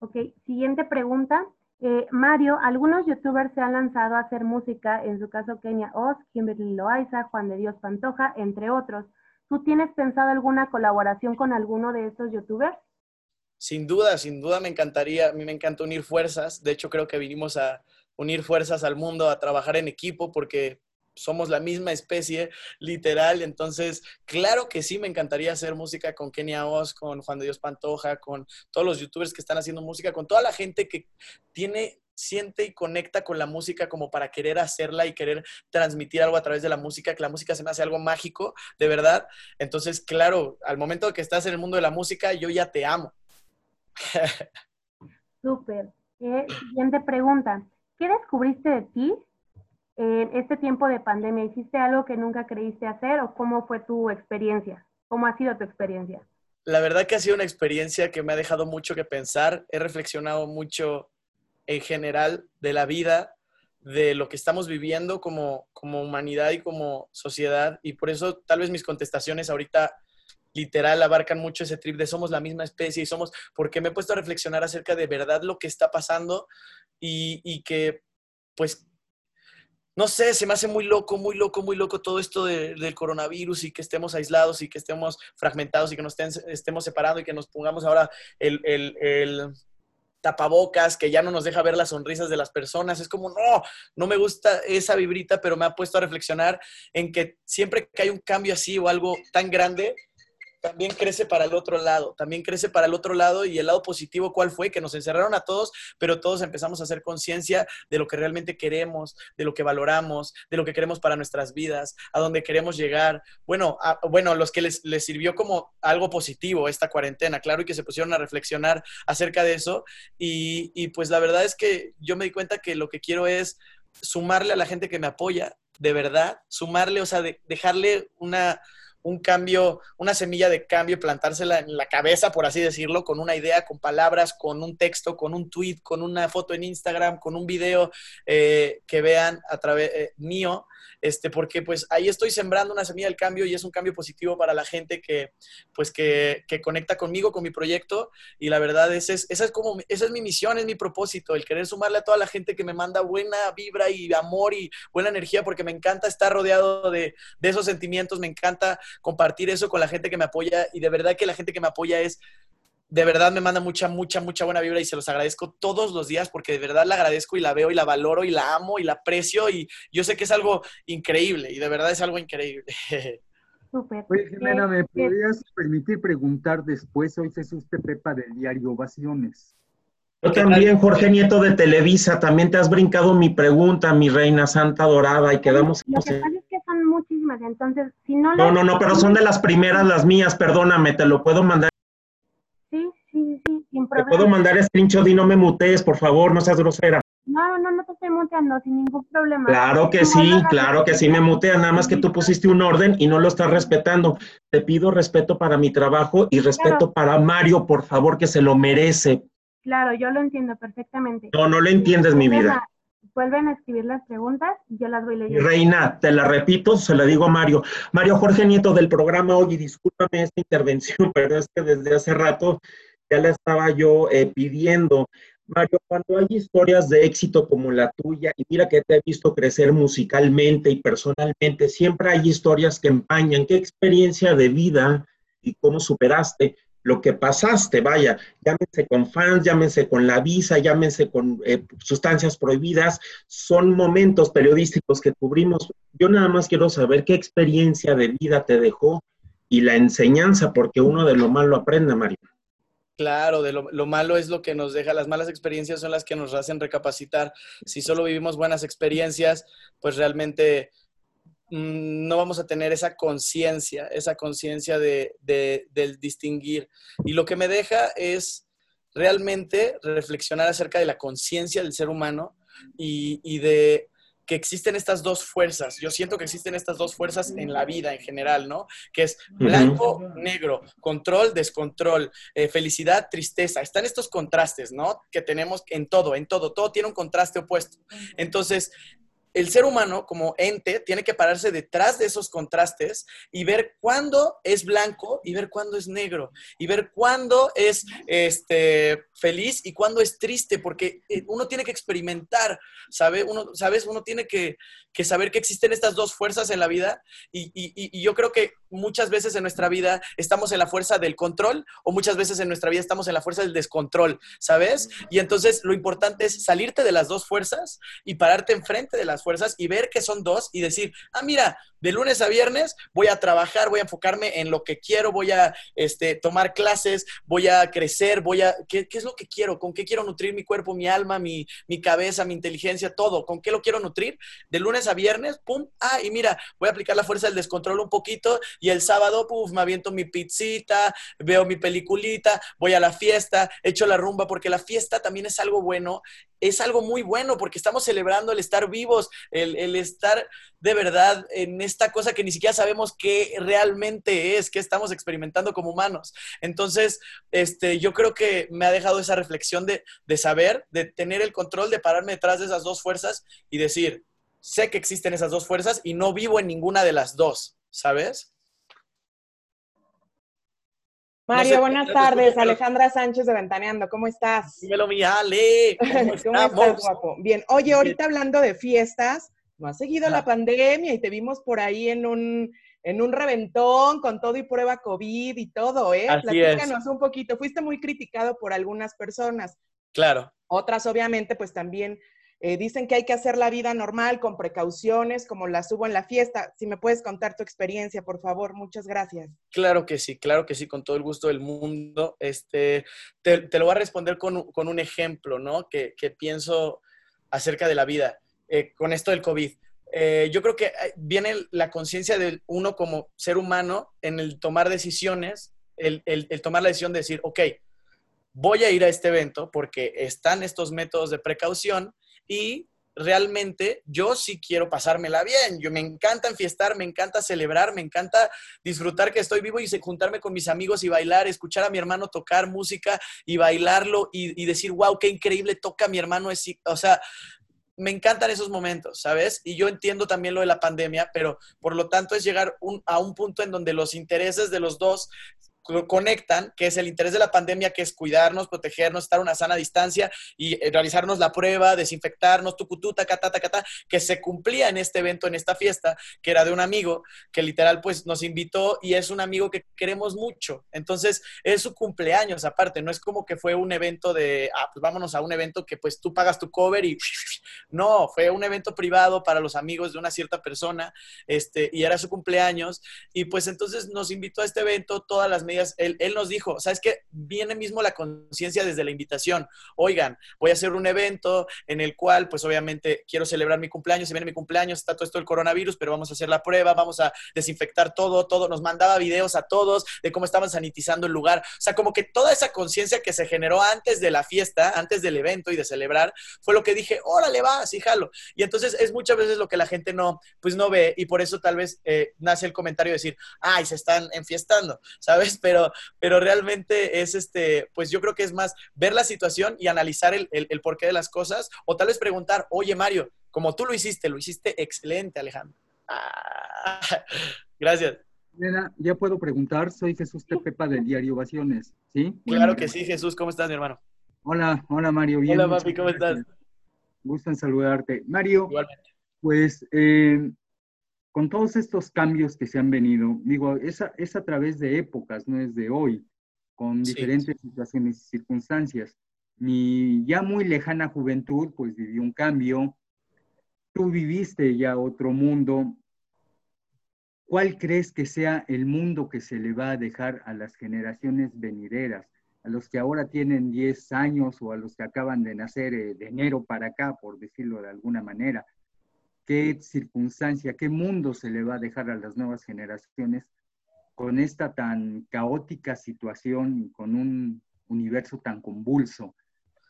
Ok, siguiente pregunta. Eh, Mario, algunos youtubers se han lanzado a hacer música, en su caso Kenia Oz, Kimberly Loaiza, Juan de Dios Pantoja, entre otros. ¿Tú tienes pensado alguna colaboración con alguno de estos youtubers? Sin duda, sin duda me encantaría, a mí me encanta unir fuerzas. De hecho, creo que vinimos a unir fuerzas al mundo, a trabajar en equipo, porque somos la misma especie, literal. Entonces, claro que sí, me encantaría hacer música con Kenia Oz, con Juan de Dios Pantoja, con todos los youtubers que están haciendo música, con toda la gente que tiene, siente y conecta con la música como para querer hacerla y querer transmitir algo a través de la música, que la música se me hace algo mágico, de verdad. Entonces, claro, al momento que estás en el mundo de la música, yo ya te amo. [laughs] Súper. Eh, siguiente pregunta. ¿Qué descubriste de ti en este tiempo de pandemia? ¿Hiciste algo que nunca creíste hacer o cómo fue tu experiencia? ¿Cómo ha sido tu experiencia? La verdad que ha sido una experiencia que me ha dejado mucho que pensar. He reflexionado mucho en general de la vida, de lo que estamos viviendo como, como humanidad y como sociedad. Y por eso tal vez mis contestaciones ahorita literal abarcan mucho ese trip de somos la misma especie y somos, porque me he puesto a reflexionar acerca de verdad lo que está pasando y, y que pues no sé, se me hace muy loco, muy loco, muy loco todo esto de- del coronavirus y que estemos aislados y que estemos fragmentados y que nos estén- estemos separando y que nos pongamos ahora el- el tapabocas que ya no nos deja ver las sonrisas de las personas. Es como, no, no me gusta esa vibrita, pero me ha puesto a reflexionar en que siempre que hay un cambio así o algo tan grande, también crece para el otro lado, también crece para el otro lado y el lado positivo, ¿cuál fue? Que nos encerraron a todos, pero todos empezamos a hacer conciencia de lo que realmente queremos, de lo que valoramos, de lo que queremos para nuestras vidas, a dónde queremos llegar. Bueno, a, bueno, los que les, les sirvió como algo positivo esta cuarentena, claro, y que se pusieron a reflexionar acerca de eso. Y, y pues la verdad es que yo me di cuenta que lo que quiero es sumarle a la gente que me apoya, de verdad, sumarle, o sea, de- dejarle una un cambio, una semilla de cambio, plantársela en la cabeza, por así decirlo, con una idea, con palabras, con un texto, con un tweet, con una foto en Instagram, con un video eh, que vean a través eh, mío, este, porque pues ahí estoy sembrando una semilla del cambio y es un cambio positivo para la gente que, pues que, que conecta conmigo, con mi proyecto. Y la verdad esa es, esa es como, esa es mi misión, es mi propósito, el querer sumarle a toda la gente que me manda buena vibra y amor y buena energía porque me encanta estar rodeado de, de esos sentimientos, me encanta compartir eso con la gente que me apoya. Y de verdad que la gente que me apoya es de verdad me manda mucha, mucha, mucha buena vibra y se los agradezco todos los días porque de verdad la agradezco y la veo y la valoro y la amo y la aprecio y yo sé que es algo increíble y de verdad es algo increíble. [laughs] Súper. Oye, Jimena, ¿me podrías permitir preguntar después? Hoy es usted Pepa del diario Ovaciones. Yo también, Jorge Nieto de Televisa, también te has brincado mi pregunta, mi reina santa dorada, y quedamos... Lo que pasa es que son muchísimas, entonces, si no No, no, no, pero son de las primeras, las mías, perdóname, te lo puedo mandar. Sí, sí, sin Te problema. puedo mandar screenshot y no me mutees, por favor, no seas grosera. No, no, no te estoy muteando sin ningún problema. Claro que sí, claro que sí me muteas, nada más que tú pusiste un orden y no lo estás respetando. Te pido respeto para mi trabajo y respeto Claro. para Mario, por favor, que se lo merece. Claro, yo lo entiendo perfectamente. No, no lo entiendes, mi vida. Vuelven a escribir las preguntas y yo las voy leyendo. reina, te la repito, se la digo a Mario. Mario Jorge Nieto del programa Oye, discúlpame esta intervención, [laughs] pero es que desde hace rato ya la estaba yo eh, pidiendo. Mario, cuando hay historias de éxito como la tuya, y mira que te he visto crecer musicalmente y personalmente, siempre hay historias que empañan. ¿Qué experiencia de vida y cómo superaste lo que pasaste? Vaya, llámense con fans, llámense con la visa, llámense con eh, sustancias prohibidas, son momentos periodísticos que cubrimos. Yo nada más quiero saber qué experiencia de vida te dejó y la enseñanza, porque uno de lo malo aprende, Mario. Claro, de lo, lo malo es lo que nos deja, las malas experiencias son las que nos hacen recapacitar. Si solo vivimos buenas experiencias, pues realmente mm, no vamos a tener esa conciencia, esa conciencia de, de- del distinguir. Y lo que me deja es realmente reflexionar acerca de la conciencia del ser humano y, y de que existen estas dos fuerzas. Yo siento que existen estas dos fuerzas en la vida en general, ¿no? Que es blanco, negro, control, descontrol, eh, felicidad, tristeza. Están estos contrastes, ¿no? Que tenemos en todo, en todo. Todo tiene un contraste opuesto. Entonces, el ser humano como ente tiene que pararse detrás de esos contrastes y ver cuándo es blanco y ver cuándo es negro y ver cuándo es este, feliz y cuándo es triste, porque eh, uno tiene que experimentar, ¿sabe? Uno, ¿sabes? Uno tiene que, que saber que existen estas dos fuerzas en la vida y, y- y- yo creo que muchas veces en nuestra vida estamos en la fuerza del control o muchas veces en nuestra vida estamos en la fuerza del descontrol, ¿sabes? Y entonces lo importante es salirte de las dos fuerzas y pararte enfrente de las fuerzas y ver que son dos y decir, ah, mira, de lunes a viernes voy a trabajar, voy a enfocarme en lo que quiero, voy a este, tomar clases, voy a crecer, voy a, ¿qué, qué es lo que quiero? ¿Con qué quiero nutrir mi cuerpo, mi alma, mi, mi cabeza, mi inteligencia, todo? ¿Con qué lo quiero nutrir? De lunes a viernes, pum, ah, y mira, voy a aplicar la fuerza del descontrol un poquito y el sábado, puf, me aviento mi pizzita, veo mi peliculita, voy a la fiesta, echo la rumba, porque la fiesta también es algo bueno, es algo muy bueno, porque estamos celebrando el estar vivos, el, el estar de verdad en esta cosa que ni siquiera sabemos qué realmente es, qué estamos experimentando como humanos. Entonces, este, yo creo que me ha dejado esa reflexión de, de saber, de tener el control, de pararme detrás de esas dos fuerzas y decir, sé que existen esas dos fuerzas y no vivo en ninguna de las dos, ¿sabes? Mario, sé, buenas tardes. pero- Alejandra Sánchez de Ventaneando, ¿cómo estás? Dímelo, mi Ale. ¿Cómo [laughs] ¿Cómo estás, estamos? guapo? Bien, oye, ahorita hablando de fiestas, no ha seguido la pandemia y te vimos por ahí en un, en un reventón con todo y prueba COVID y todo, ¿eh? Así es. Platícanos un poquito. Fuiste muy criticado por algunas personas. Claro. Otras, obviamente, pues también eh, dicen que hay que hacer la vida normal con precauciones, como las hubo en la fiesta. Si me puedes contar tu experiencia, por favor, muchas gracias. Claro que sí, claro que sí, con todo el gusto del mundo. Este, te, te lo voy a responder con, un- con un ejemplo, ¿no? Que, que pienso acerca de la vida, eh, con esto del COVID. Eh, yo creo que eh, viene la conciencia de uno como ser humano en el tomar decisiones, el, el- tomar la decisión de decir, ok, voy a ir a este evento porque están estos métodos de precaución y realmente yo sí quiero pasármela bien. Yo me encanta enfiestar, me encanta celebrar, me encanta disfrutar que estoy vivo y juntarme con mis amigos y bailar, escuchar a mi hermano tocar música y bailarlo y, y decir, wow, qué increíble toca mi hermano. O sea, me encantan esos momentos, ¿sabes? Y yo entiendo también lo de la pandemia, pero por lo tanto es llegar a un punto en donde los intereses de los dos conectan, que es el interés de la pandemia, que es cuidarnos, protegernos, estar a una sana distancia y eh, realizarnos la prueba, desinfectarnos, tucututa, catata, catata, que se cumplía en este evento, en esta fiesta, que era de un amigo que literal pues nos invitó y es un amigo que queremos mucho. Entonces es su cumpleaños aparte, no es como que fue un evento de, ah, pues vámonos a un evento que pues tú pagas tu cover y [laughs] no, fue un evento privado para los amigos de una cierta persona este, y era su cumpleaños y pues entonces nos invitó a este evento, todas las medidas él, nos dijo, ¿sabes qué? Viene mismo la conciencia desde la invitación. Oigan, voy a hacer un evento en el cual, pues obviamente quiero celebrar mi cumpleaños, se viene mi cumpleaños, está todo esto del coronavirus, pero vamos a hacer la prueba, vamos a desinfectar todo, todo. Nos mandaba videos a todos de cómo estaban sanitizando el lugar. O sea, como que toda esa conciencia que se generó antes de la fiesta, antes del evento y de celebrar, fue lo que dije, órale, va, sí. Y entonces es muchas veces lo que la gente no, pues no ve y por eso tal vez eh, nace el comentario de decir, ay, se están enfiestando, ¿sabes? Pero, pero realmente es este, pues yo creo que es más ver la situación y analizar el, el, porqué de las cosas, o tal vez preguntar, oye Mario, como tú lo hiciste, lo hiciste excelente, Alejandro. Ah, [laughs] gracias. Ya puedo preguntar, soy Jesús Tepepa del diario Ovaciones, ¿sí? Claro que sí, Jesús, ¿cómo estás, mi hermano? Hola, hola Mario. Bien, hola papi, ¿cómo estás? Gusto en saludarte. Mario, Igualmente. pues eh, con todos estos cambios que se han venido, digo, es a, es a través de épocas, no es de hoy, con diferentes situaciones y circunstancias. Mi ya muy lejana juventud, pues vivió un cambio. Tú viviste ya otro mundo. ¿Cuál crees que sea el mundo que se le va a dejar a las generaciones venideras? A los que ahora tienen 10 años o a los que acaban de nacer eh, de enero para acá, por decirlo de alguna manera qué circunstancia, qué mundo se le va a dejar a las nuevas generaciones con esta tan caótica situación, con un universo tan convulso.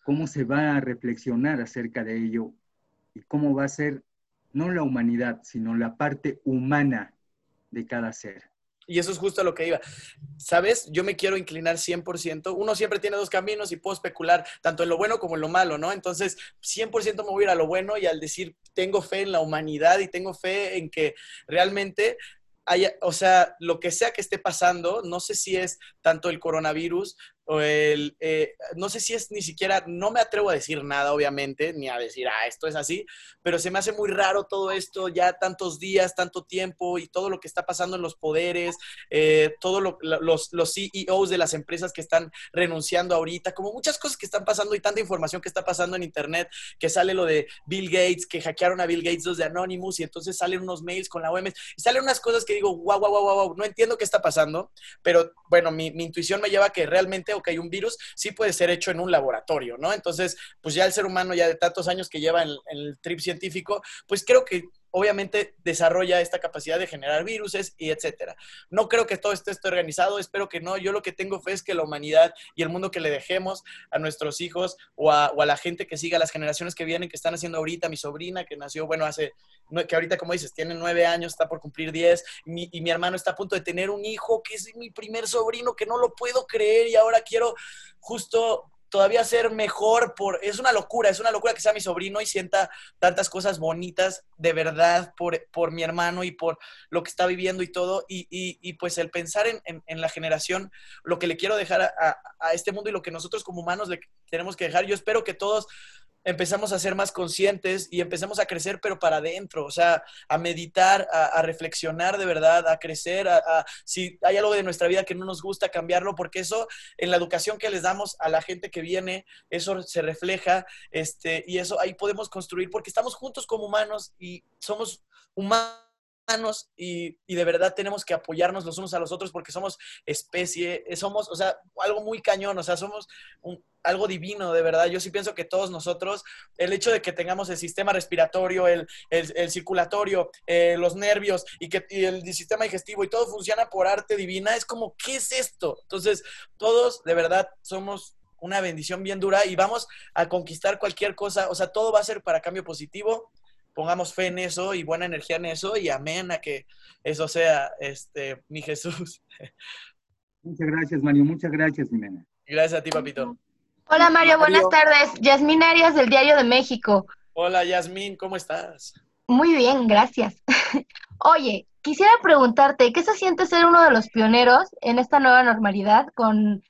¿Cómo se va a reflexionar acerca de ello y cómo va a ser no la humanidad, sino la parte humana de cada ser? Y eso es justo a lo que iba. ¿Sabes? Yo me quiero inclinar 100%. Uno siempre tiene dos caminos y puedo especular tanto en lo bueno como en lo malo, ¿no? Entonces, 100% me voy a ir a lo bueno y al decir, tengo fe en la humanidad y tengo fe en que realmente haya, o sea, lo que sea que esté pasando, no sé si es tanto el coronavirus, eh, no sé si es ni siquiera, no me atrevo a decir nada, obviamente, ni a decir, ah, esto es así, pero se me hace muy raro todo esto, ya tantos días, tanto tiempo y todo lo que está pasando en los poderes, eh, todos los, los CEOs de las empresas que están renunciando ahorita, como muchas cosas que están pasando y tanta información que está pasando en Internet, que sale lo de Bill Gates, que hackearon a Bill Gates los de Anonymous y entonces salen unos mails con la OMS y salen unas cosas que digo, guau, guau, guau, guau, no entiendo qué está pasando, pero bueno, mi, mi intuición me lleva a que realmente que hay un virus, sí puede ser hecho en un laboratorio, ¿no? Entonces, pues ya el ser humano, ya de tantos años que lleva en, el trip científico, pues creo que obviamente desarrolla esta capacidad de generar viruses y etcétera. No creo que todo esto esté organizado, espero que no. Yo lo que tengo fe es que la humanidad y el mundo que le dejemos a nuestros hijos o a, la gente que siga, las generaciones que vienen, que están haciendo ahorita, mi sobrina que nació, bueno, hace, que ahorita como dices, tiene nueve años, está por cumplir diez, y mi hermano está a punto de tener un hijo que es mi primer sobrino, que no lo puedo creer y ahora quiero justo todavía ser mejor por... Es una locura, es una locura que sea mi sobrino y sienta tantas cosas bonitas de verdad por, por mi hermano y por lo que está viviendo y todo. Y, y, pues el pensar en, en, la generación, lo que le quiero dejar a, a, este mundo y lo que nosotros como humanos le tenemos que dejar, yo espero que todos empezamos a ser más conscientes y empezamos a crecer, pero para adentro, o sea, a meditar, a, reflexionar de verdad, a crecer, a, si hay algo de nuestra vida que no nos gusta, cambiarlo, porque eso en la educación que les damos a la gente que viene, eso se refleja, este, y eso ahí podemos construir, porque estamos juntos como humanos y somos humanos y, y, de verdad tenemos que apoyarnos los unos a los otros porque somos especie, somos, o sea, algo muy cañón, o sea, somos algo divino, de verdad. Yo sí pienso que todos nosotros, el hecho de que tengamos el sistema respiratorio, el, el, circulatorio, eh, los nervios y que el sistema digestivo y todo funciona por arte divina, es como, ¿qué es esto? Entonces, todos de verdad somos una bendición bien dura y vamos a conquistar cualquier cosa, o sea, todo va a ser para cambio positivo, pongamos fe en eso y buena energía en eso y amén a que eso sea, este, mi Jesús. Muchas gracias, Mario, muchas gracias, Jimena. Gracias a ti, papito. Hola Mario, buenas tardes. Yasmín Arias del Diario de México. Hola Yasmín, ¿cómo estás? Muy bien, gracias. [laughs] Oye, quisiera preguntarte, ¿qué se siente ser uno de los pioneros en esta nueva normalidad con,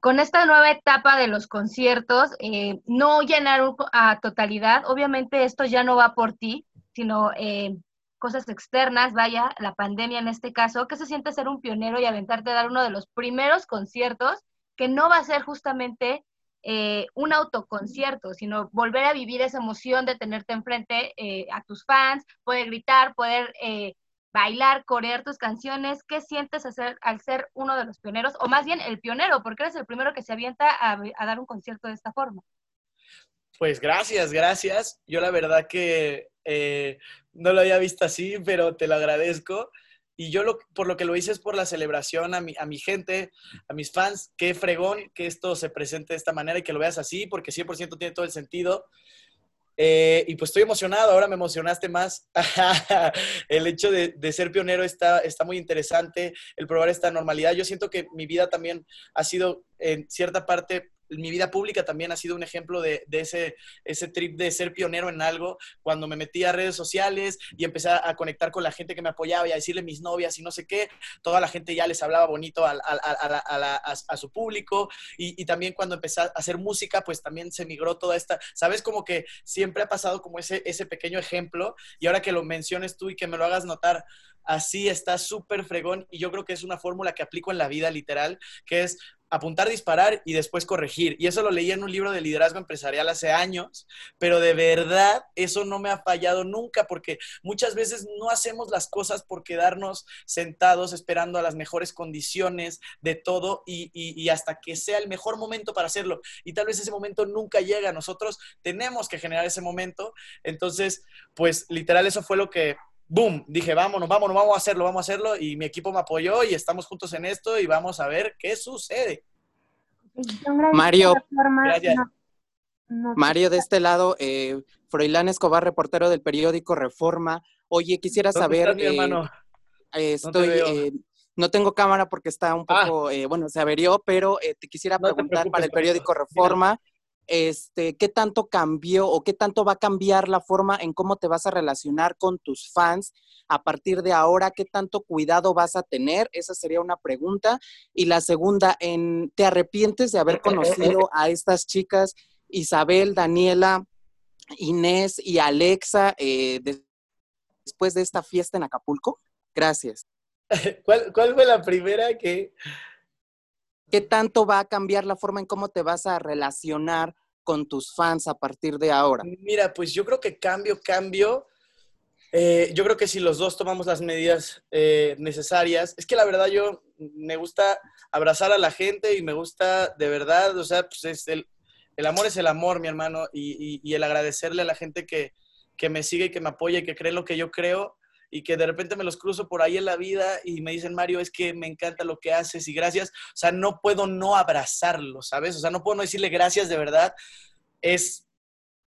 con esta nueva etapa de los conciertos? Eh, no llenar a totalidad, obviamente esto ya no va por ti, sino eh, cosas externas, vaya, la pandemia en este caso. ¿Qué se siente ser un pionero y aventarte a dar uno de los primeros conciertos que no va a ser justamente eh, un autoconcierto, sino volver a vivir esa emoción de tenerte enfrente eh, a tus fans, poder gritar, poder eh, bailar, corear tus canciones. ¿Qué sientes hacer, al ser uno de los pioneros? O más bien el pionero, porque eres el primero que se avienta a, dar un concierto de esta forma. Pues gracias, gracias. Yo la verdad que no lo había visto así, pero te lo agradezco. Y yo lo, por lo que lo hice es por la celebración a mi, a mi gente, a mis fans. Qué fregón que esto se presente de esta manera y que lo veas así, porque 100% tiene todo el sentido. Eh, y pues estoy emocionado, ahora me emocionaste más. [laughs] el hecho de, de, ser pionero está, está muy interesante, el probar esta normalidad. Yo siento que mi vida también ha sido en cierta parte mi vida pública también ha sido un ejemplo de, ese, ese trip de ser pionero en algo. Cuando me metí a redes sociales y empecé a conectar con la gente que me apoyaba y a decirle mis novias y no sé qué, toda la gente ya les hablaba bonito a, su público. Y, también cuando empecé a hacer música, pues también se migró toda esta, ¿sabes? Como que siempre ha pasado como ese, ese pequeño ejemplo. Y ahora que lo menciones tú y que me lo hagas notar, así está súper fregón y yo creo que es una fórmula que aplico en la vida literal, que es apuntar, disparar y después corregir. Y eso lo leí en un libro de liderazgo empresarial hace años, pero de verdad eso no me ha fallado nunca porque muchas veces no hacemos las cosas por quedarnos sentados esperando a las mejores condiciones de todo y, y, hasta que sea el mejor momento para hacerlo. Y tal vez ese momento nunca llega. Nosotros tenemos que generar ese momento. Entonces, pues literal eso fue lo que boom, dije, vámonos, vámonos, vamos a hacerlo, vamos a hacerlo. Y mi equipo me apoyó y estamos juntos en esto y vamos a ver qué sucede. Mario, Mario, de este lado, eh, Froilán Escobar, reportero del periódico Reforma. Oye, quisiera saber. mi hermano? Eh, estoy, no, eh, no, tengo cámara porque está un ah. poco, bueno, se averió, pero te quisiera preguntar para el periódico Reforma este, qué tanto cambió o qué tanto va a cambiar la forma en cómo te vas a relacionar con tus fans a partir de ahora, qué tanto cuidado vas a tener, esa sería una pregunta. Y la segunda, en, ¿te arrepientes de haber conocido a estas chicas, Isabel, Daniela, Inés y Alexa, eh, después de esta fiesta en Acapulco? Gracias. [laughs] ¿Cuál, ¿Cuál, fue la primera que, ¿Qué tanto va a cambiar la forma en cómo te vas a relacionar con tus fans a partir de ahora? Mira, pues yo creo que cambio, cambio. Eh, yo creo que si los dos tomamos las medidas eh, necesarias, es que la verdad yo me gusta abrazar a la gente y me gusta de verdad, o sea, pues es el, el amor es el amor, mi hermano, y, y, el agradecerle a la gente que, que me sigue y que me apoya y que cree lo que yo creo y que de repente me los cruzo por ahí en la vida y me dicen, Mario, es que me encanta lo que haces y gracias. O sea, no puedo no abrazarlo, ¿sabes? O sea, no puedo no decirle gracias de verdad. Es,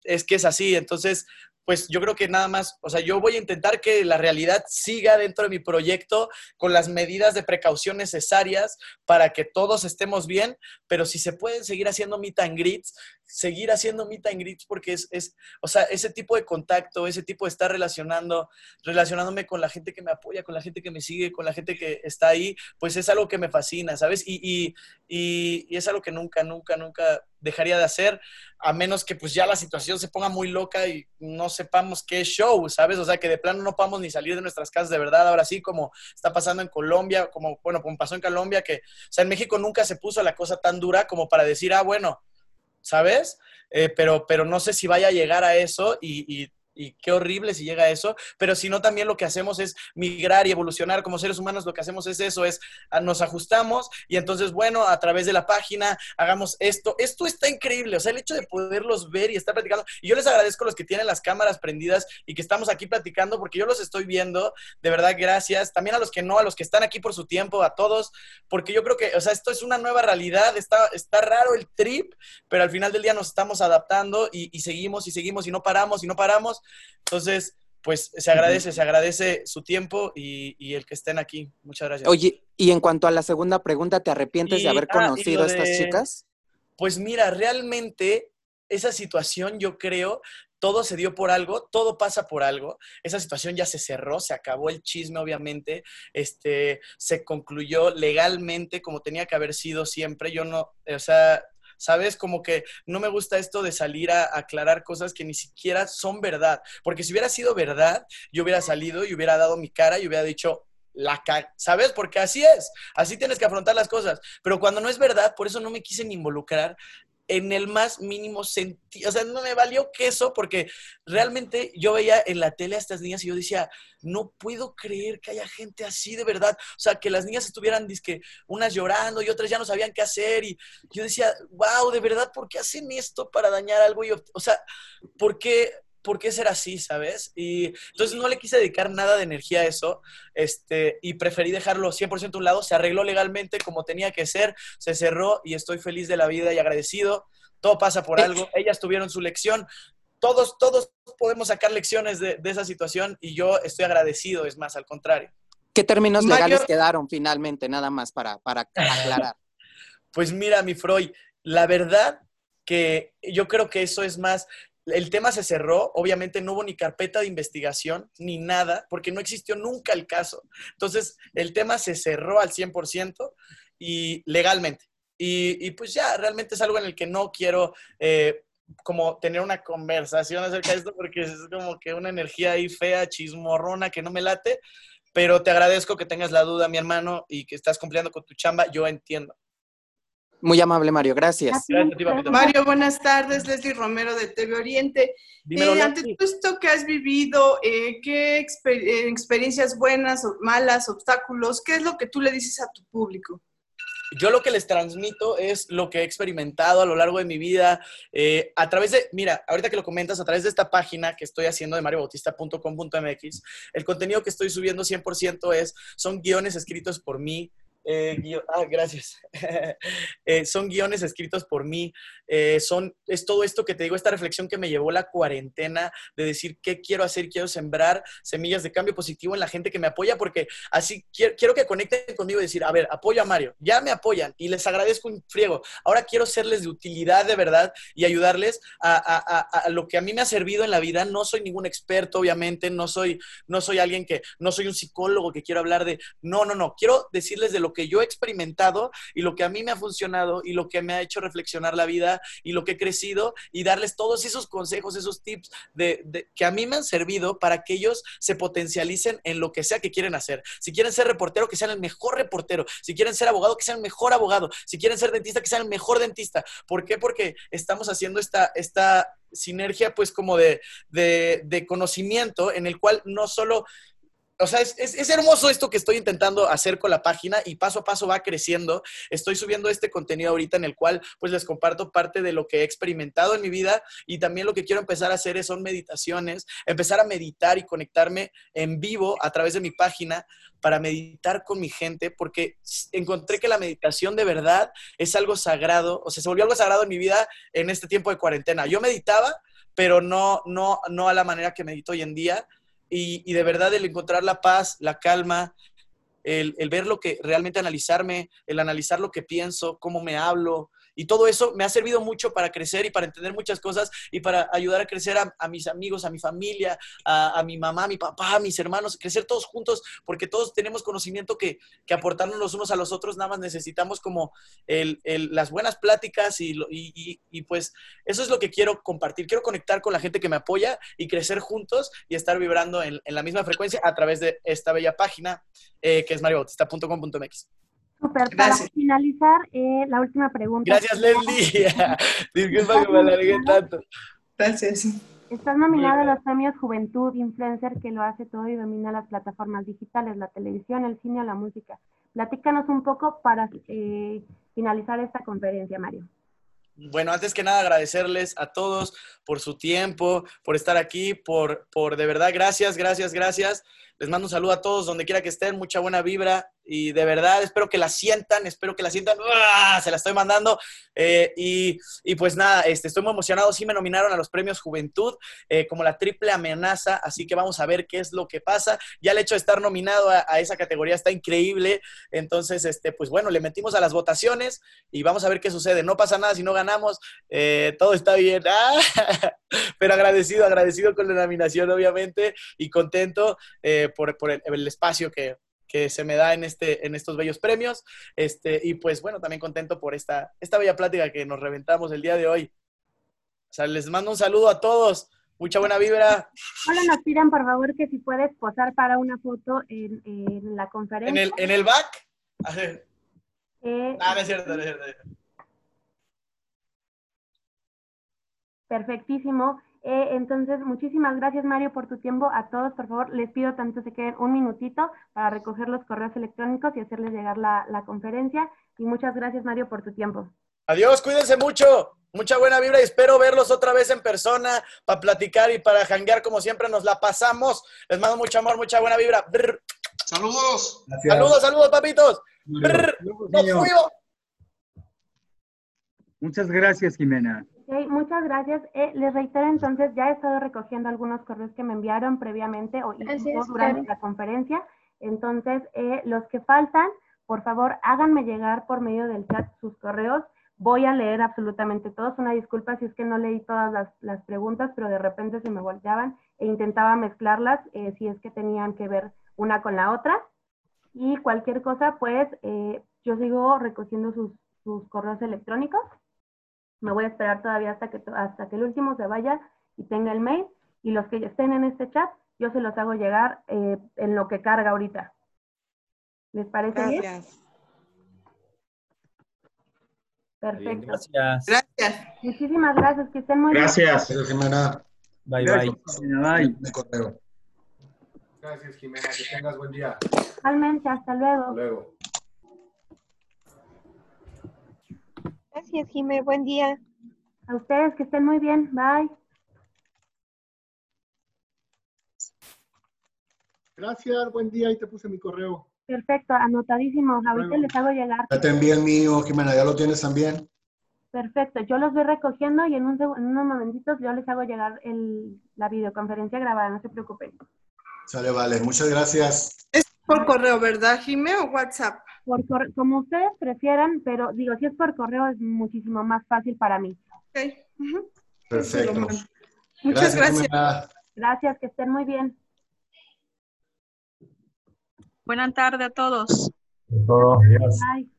es que es así. Entonces, pues yo creo que nada más, o sea, yo voy a intentar que la realidad siga dentro de mi proyecto con las medidas de precaución necesarias para que todos estemos bien, pero si se pueden seguir haciendo meet and greets, seguir haciendo meet and greets porque es, es, o sea, ese tipo de contacto, ese tipo de estar relacionando, relacionándome con la gente que me apoya, con la gente que me sigue, con la gente que está ahí, pues es algo que me fascina, ¿sabes? Y, y, y, y es algo que nunca, nunca, nunca dejaría de hacer, a menos que pues ya la situación se ponga muy loca y no sepamos qué show, ¿sabes? O sea, que de plano no podamos ni salir de nuestras casas de verdad, ahora sí, como está pasando en Colombia, como, bueno, como pasó en Colombia, que, o sea, en México nunca se puso la cosa tan dura como para decir, ah, bueno, ¿sabes? Eh, pero, pero no sé si vaya a llegar a eso y, y qué horrible si llega eso, pero si no también lo que hacemos es migrar y evolucionar como seres humanos, lo que hacemos es eso, es ah, nos ajustamos y entonces, bueno, a través de la página hagamos esto. Esto está increíble, o sea, el hecho de poderlos ver y estar platicando, y yo les agradezco a los que tienen las cámaras prendidas y que estamos aquí platicando porque yo los estoy viendo, de verdad, gracias. También a los que no, a los que están aquí por su tiempo, a todos, porque yo creo que, o sea, esto es una nueva realidad, está, está raro el trip, pero al final del día nos estamos adaptando y, y seguimos y seguimos y no paramos y no paramos entonces, pues se agradece, se agradece su tiempo y, el que estén aquí. Muchas gracias. Oye, y en cuanto a la segunda pregunta, ¿te arrepientes de haber ah, conocido a estas chicas? Pues mira, realmente esa situación yo creo todo se dio por algo, todo pasa por algo. Esa situación ya se cerró, se acabó el chisme, obviamente. Este, se concluyó legalmente como tenía que haber sido siempre. Yo no, o sea, ¿sabes? Como que no me gusta esto de salir a aclarar cosas que ni siquiera son verdad, porque si hubiera sido verdad, yo hubiera salido y hubiera dado mi cara y hubiera dicho, la ¿sabes? Porque así es, así tienes que afrontar las cosas. Pero cuando no es verdad, por eso no me quise involucrar, en el más mínimo sentido. O sea, no me valió queso porque realmente yo veía en la tele a estas niñas y yo decía, no puedo creer que haya gente así de verdad. O sea, que las niñas estuvieran, disque, unas llorando y otras ya no sabían qué hacer. Y yo decía, wow, de verdad, ¿por qué hacen esto para dañar algo? Y, o sea, ¿por qué? ¿Por qué ser así, sabes? Y entonces no le quise dedicar nada de energía a eso, este, y preferí dejarlo 100% a un lado, se arregló legalmente como tenía que ser, se cerró y estoy feliz de la vida y agradecido. Todo pasa por algo, ellas tuvieron su lección, todos, todos podemos sacar lecciones de, esa situación y yo estoy agradecido, es más, al contrario. ¿Qué términos legales quedaron finalmente, nada más para, para aclarar? [laughs] pues mira, mi Freud, la verdad que yo creo que eso es más el tema se cerró, obviamente no hubo ni carpeta de investigación ni nada, porque no existió nunca el caso. Entonces, el tema se cerró al 100% y legalmente. Y, pues ya, realmente es algo en el que no quiero eh, como tener una conversación acerca de esto, porque es como que una energía ahí fea, chismorrona, que no me late. Pero te agradezco que tengas la duda, mi hermano, y que estás cumpliendo con tu chamba. Yo entiendo. Muy amable, Mario. Gracias. Mario, buenas tardes. Leslie Romero de TV Oriente. Eh, ante todo esto que has vivido, eh, ¿qué eh, experiencias buenas o malas, obstáculos, qué es lo que tú le dices a tu público? Yo lo que les transmito es lo que he experimentado a lo largo de mi vida, a través de, mira, ahorita que lo comentas, a través de esta página que estoy haciendo de mariobautista.com.mx, el contenido que estoy subiendo 100% es, son guiones escritos por mí, eh, ah, gracias. [laughs] Eh, son guiones escritos por mí. Eh, son, es todo esto que te digo, esta reflexión que me llevó la cuarentena de decir qué quiero hacer, quiero sembrar semillas de cambio positivo en la gente que me apoya, porque así quiero, que conecten conmigo y decir, a ver, apoyo a Mario, ya me apoyan y les agradezco un friego. Ahora quiero serles de utilidad de verdad y ayudarles a, lo que a mí me ha servido en la vida. No soy ningún experto, obviamente, no soy, no soy alguien que, no soy un psicólogo que quiero hablar de, no, no, no, quiero decirles de lo que yo he experimentado y lo que a mí me ha funcionado y lo que me ha hecho reflexionar la vida y lo que he crecido y darles todos esos consejos, esos tips de, que a mí me han servido para que ellos se potencialicen en lo que sea que quieren hacer. Si quieren ser reportero, que sean el mejor reportero. Si quieren ser abogado, que sean el mejor abogado. Si quieren ser dentista, que sean el mejor dentista. ¿Por qué? Porque estamos haciendo esta, esta sinergia pues como de, de conocimiento en el cual no solo o sea, es, hermoso esto que estoy intentando hacer con la página y paso a paso va creciendo. Estoy subiendo este contenido ahorita en el cual pues les comparto parte de lo que he experimentado en mi vida y también lo que quiero empezar a hacer es, son meditaciones, empezar a meditar y conectarme en vivo a través de mi página para meditar con mi gente porque encontré que la meditación de verdad es algo sagrado, o sea, se volvió algo sagrado en mi vida en este tiempo de cuarentena. Yo meditaba, pero no, no, no a la manera que medito hoy en día y, de verdad el encontrar la paz, la calma, el, el, ver lo que realmente analizarme, el analizar lo que pienso, cómo me hablo, y todo eso me ha servido mucho para crecer y para entender muchas cosas y para ayudar a crecer a, mis amigos, a mi familia, a, mi mamá, a mi papá, a mis hermanos, crecer todos juntos, porque todos tenemos conocimiento que, que aportarnos los unos a los otros, nada más necesitamos como el, las buenas pláticas y, y, y, pues eso es lo que quiero compartir. Quiero conectar con la gente que me apoya y crecer juntos y estar vibrando en, en la misma frecuencia a través de esta bella página eh, que es mariobautista.com.mx. Super. Para finalizar, eh, la última pregunta. Gracias, Leslie. [laughs] Disculpa que me alargué tanto. Gracias. Estás nominado a los premios Juventud Influencer que lo hace todo y domina las plataformas digitales, la televisión, el cine o la música. Platícanos un poco para eh, finalizar esta conferencia, Mario. Bueno, antes que nada agradecerles a todos por su tiempo, por estar aquí, por, por de verdad, gracias, gracias, gracias. Les mando un saludo a todos donde quiera que estén, mucha buena vibra y de verdad espero que la sientan, espero que la sientan, ¡Ah! se la estoy mandando eh, y, y, pues nada, este, estoy muy emocionado, sí me nominaron a los premios Juventud eh, como la triple amenaza, así que vamos a ver qué es lo que pasa, ya el hecho de estar nominado a, esa categoría está increíble, entonces, este, pues bueno, le metimos a las votaciones y vamos a ver qué sucede, no pasa nada si no ganamos, eh, todo está bien, ¡Ah! [laughs] pero agradecido, agradecido con la nominación obviamente y contento por, por el espacio que, que se me da en, este, en estos bellos premios. Este, y pues bueno, también contento por esta, esta bella plática que nos reventamos el día de hoy. O sea, les mando un saludo a todos. Mucha buena vibra. Hola, nos piden por favor que si puedes posar para una foto en, en la conferencia. ¿En el, en el back? [laughs] Eh, no, no es cierto, no es cierto. Perfectísimo. Eh, entonces, muchísimas gracias, Mario, por tu tiempo. A todos, por favor, les pido tanto se queden un minutito para recoger los correos electrónicos y hacerles llegar la, la conferencia. Y muchas gracias, Mario, por tu tiempo. Adiós, cuídense mucho. Mucha buena vibra y espero verlos otra vez en persona para platicar y para janguear como siempre nos la pasamos. Les mando mucho amor, mucha buena vibra. Brr. Saludos. Gracias. Saludos, saludos, papitos. Brr. No Muchas gracias, Jimena. Muchas gracias. Eh, les reitero entonces, ya he estado recogiendo algunos correos que me enviaron previamente o, o durante la conferencia. Entonces, eh, los que faltan, por favor, háganme llegar por medio del chat sus correos. Voy a leer absolutamente todos. Una disculpa si es que no leí todas las, las preguntas, pero de repente se me volteaban e intentaba mezclarlas eh, si es que tenían que ver una con la otra. Y cualquier cosa, pues eh, yo sigo recogiendo sus, sus correos electrónicos. Me voy a esperar todavía hasta que, hasta que el último se vaya y tenga el mail. Y los que estén en este chat, yo se los hago llegar eh, en lo que carga ahorita. ¿Les parece Gracias. bien? Perfecto. Gracias. Gracias. Muchísimas gracias, que estén muy Gracias. bien. Gracias, Jimena. Bye, Gracias, bye. Bye. Gracias, Jimena. Que tengas buen día. Igualmente, hasta luego. luego. Gracias, Jimé. Buen día. A ustedes que estén muy bien. Bye. Gracias, buen día. Ahí te puse mi correo. Perfecto, anotadísimo. Ahorita Bueno. les hago llegar. Ya te envié el mío, Jimena. ¿Ya lo tienes también? Perfecto, yo los voy recogiendo y en, un seg- en unos momentitos yo les hago llegar el, la videoconferencia grabada, no se preocupen. Sale, vale. Muchas gracias. Es por correo, ¿verdad, Jimé, o WhatsApp? Por corre- como ustedes prefieran, pero digo, si es por correo es muchísimo más fácil para mí. Ok. ujú. Perfecto. Muchas gracias. Gracias, que estén muy bien. Buenas tardes a todos. Bye.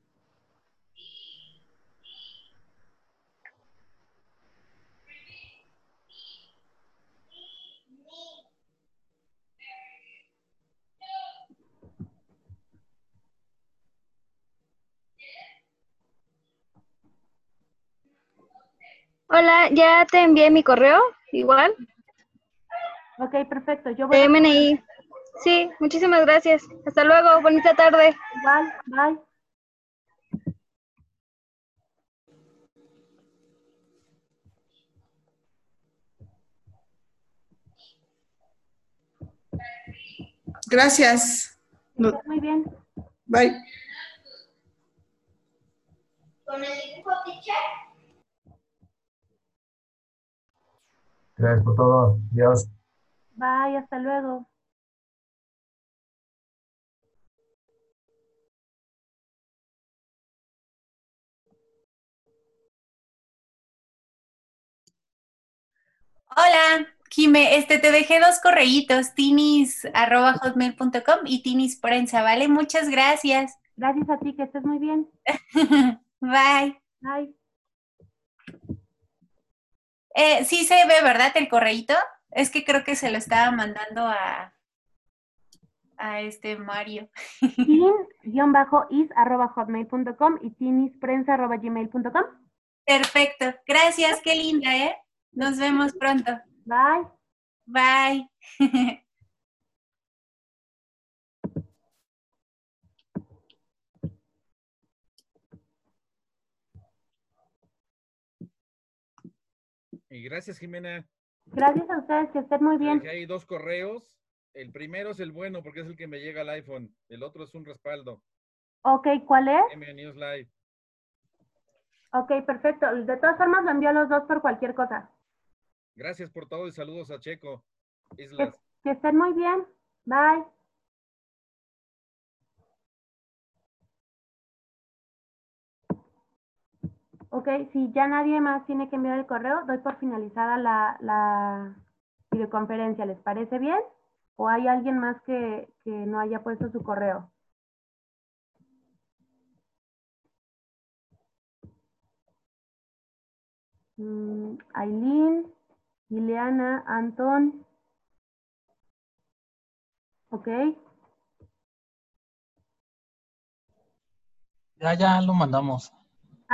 Hola, ya te envié mi correo, igual. Ok, perfecto. Yo voy De a... MNI. Sí, muchísimas gracias. Hasta luego, bonita tarde. Igual, bye. Gracias. No- Muy bien. Bye. Gracias por todo. Adiós. Bye, hasta luego. Hola, Jime, este, te dejé dos correitos, tinis.hotmail.com y tinisprensa, ¿vale? Muchas gracias. Gracias a ti, que estés muy bien. [laughs] Bye. Bye. Eh, sí se ve, ¿verdad, el correíto? Es que creo que se lo estaba mandando a, a este Mario. [laughs] tin-is.hotmail.com y tinisprensa.gmail.com. Perfecto. Gracias, qué linda, ¿eh? Nos vemos pronto. Bye. Bye. [laughs] Y gracias, Jimena. Gracias a ustedes, que estén muy bien. Hay dos correos. El primero es el bueno porque es el que me llega al iPhone. El otro es un respaldo. Ok, ¿cuál es? M News Live. Ok, perfecto. De todas formas, lo envío a los dos por cualquier cosa. Gracias por todo y saludos a Checo. Islas. Que, que estén muy bien. Bye. Ok, si ya nadie más tiene que enviar el correo, doy por finalizada la, la videoconferencia. ¿Les parece bien? ¿O hay alguien más que, no haya puesto su correo? Mm, Aileen, Ileana, Anton. Ok. Ya, ya lo mandamos.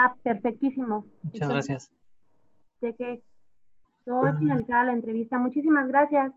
Ah, perfectísimo. Muchas gracias. De que todo finalizada la entrevista. Muchísimas gracias.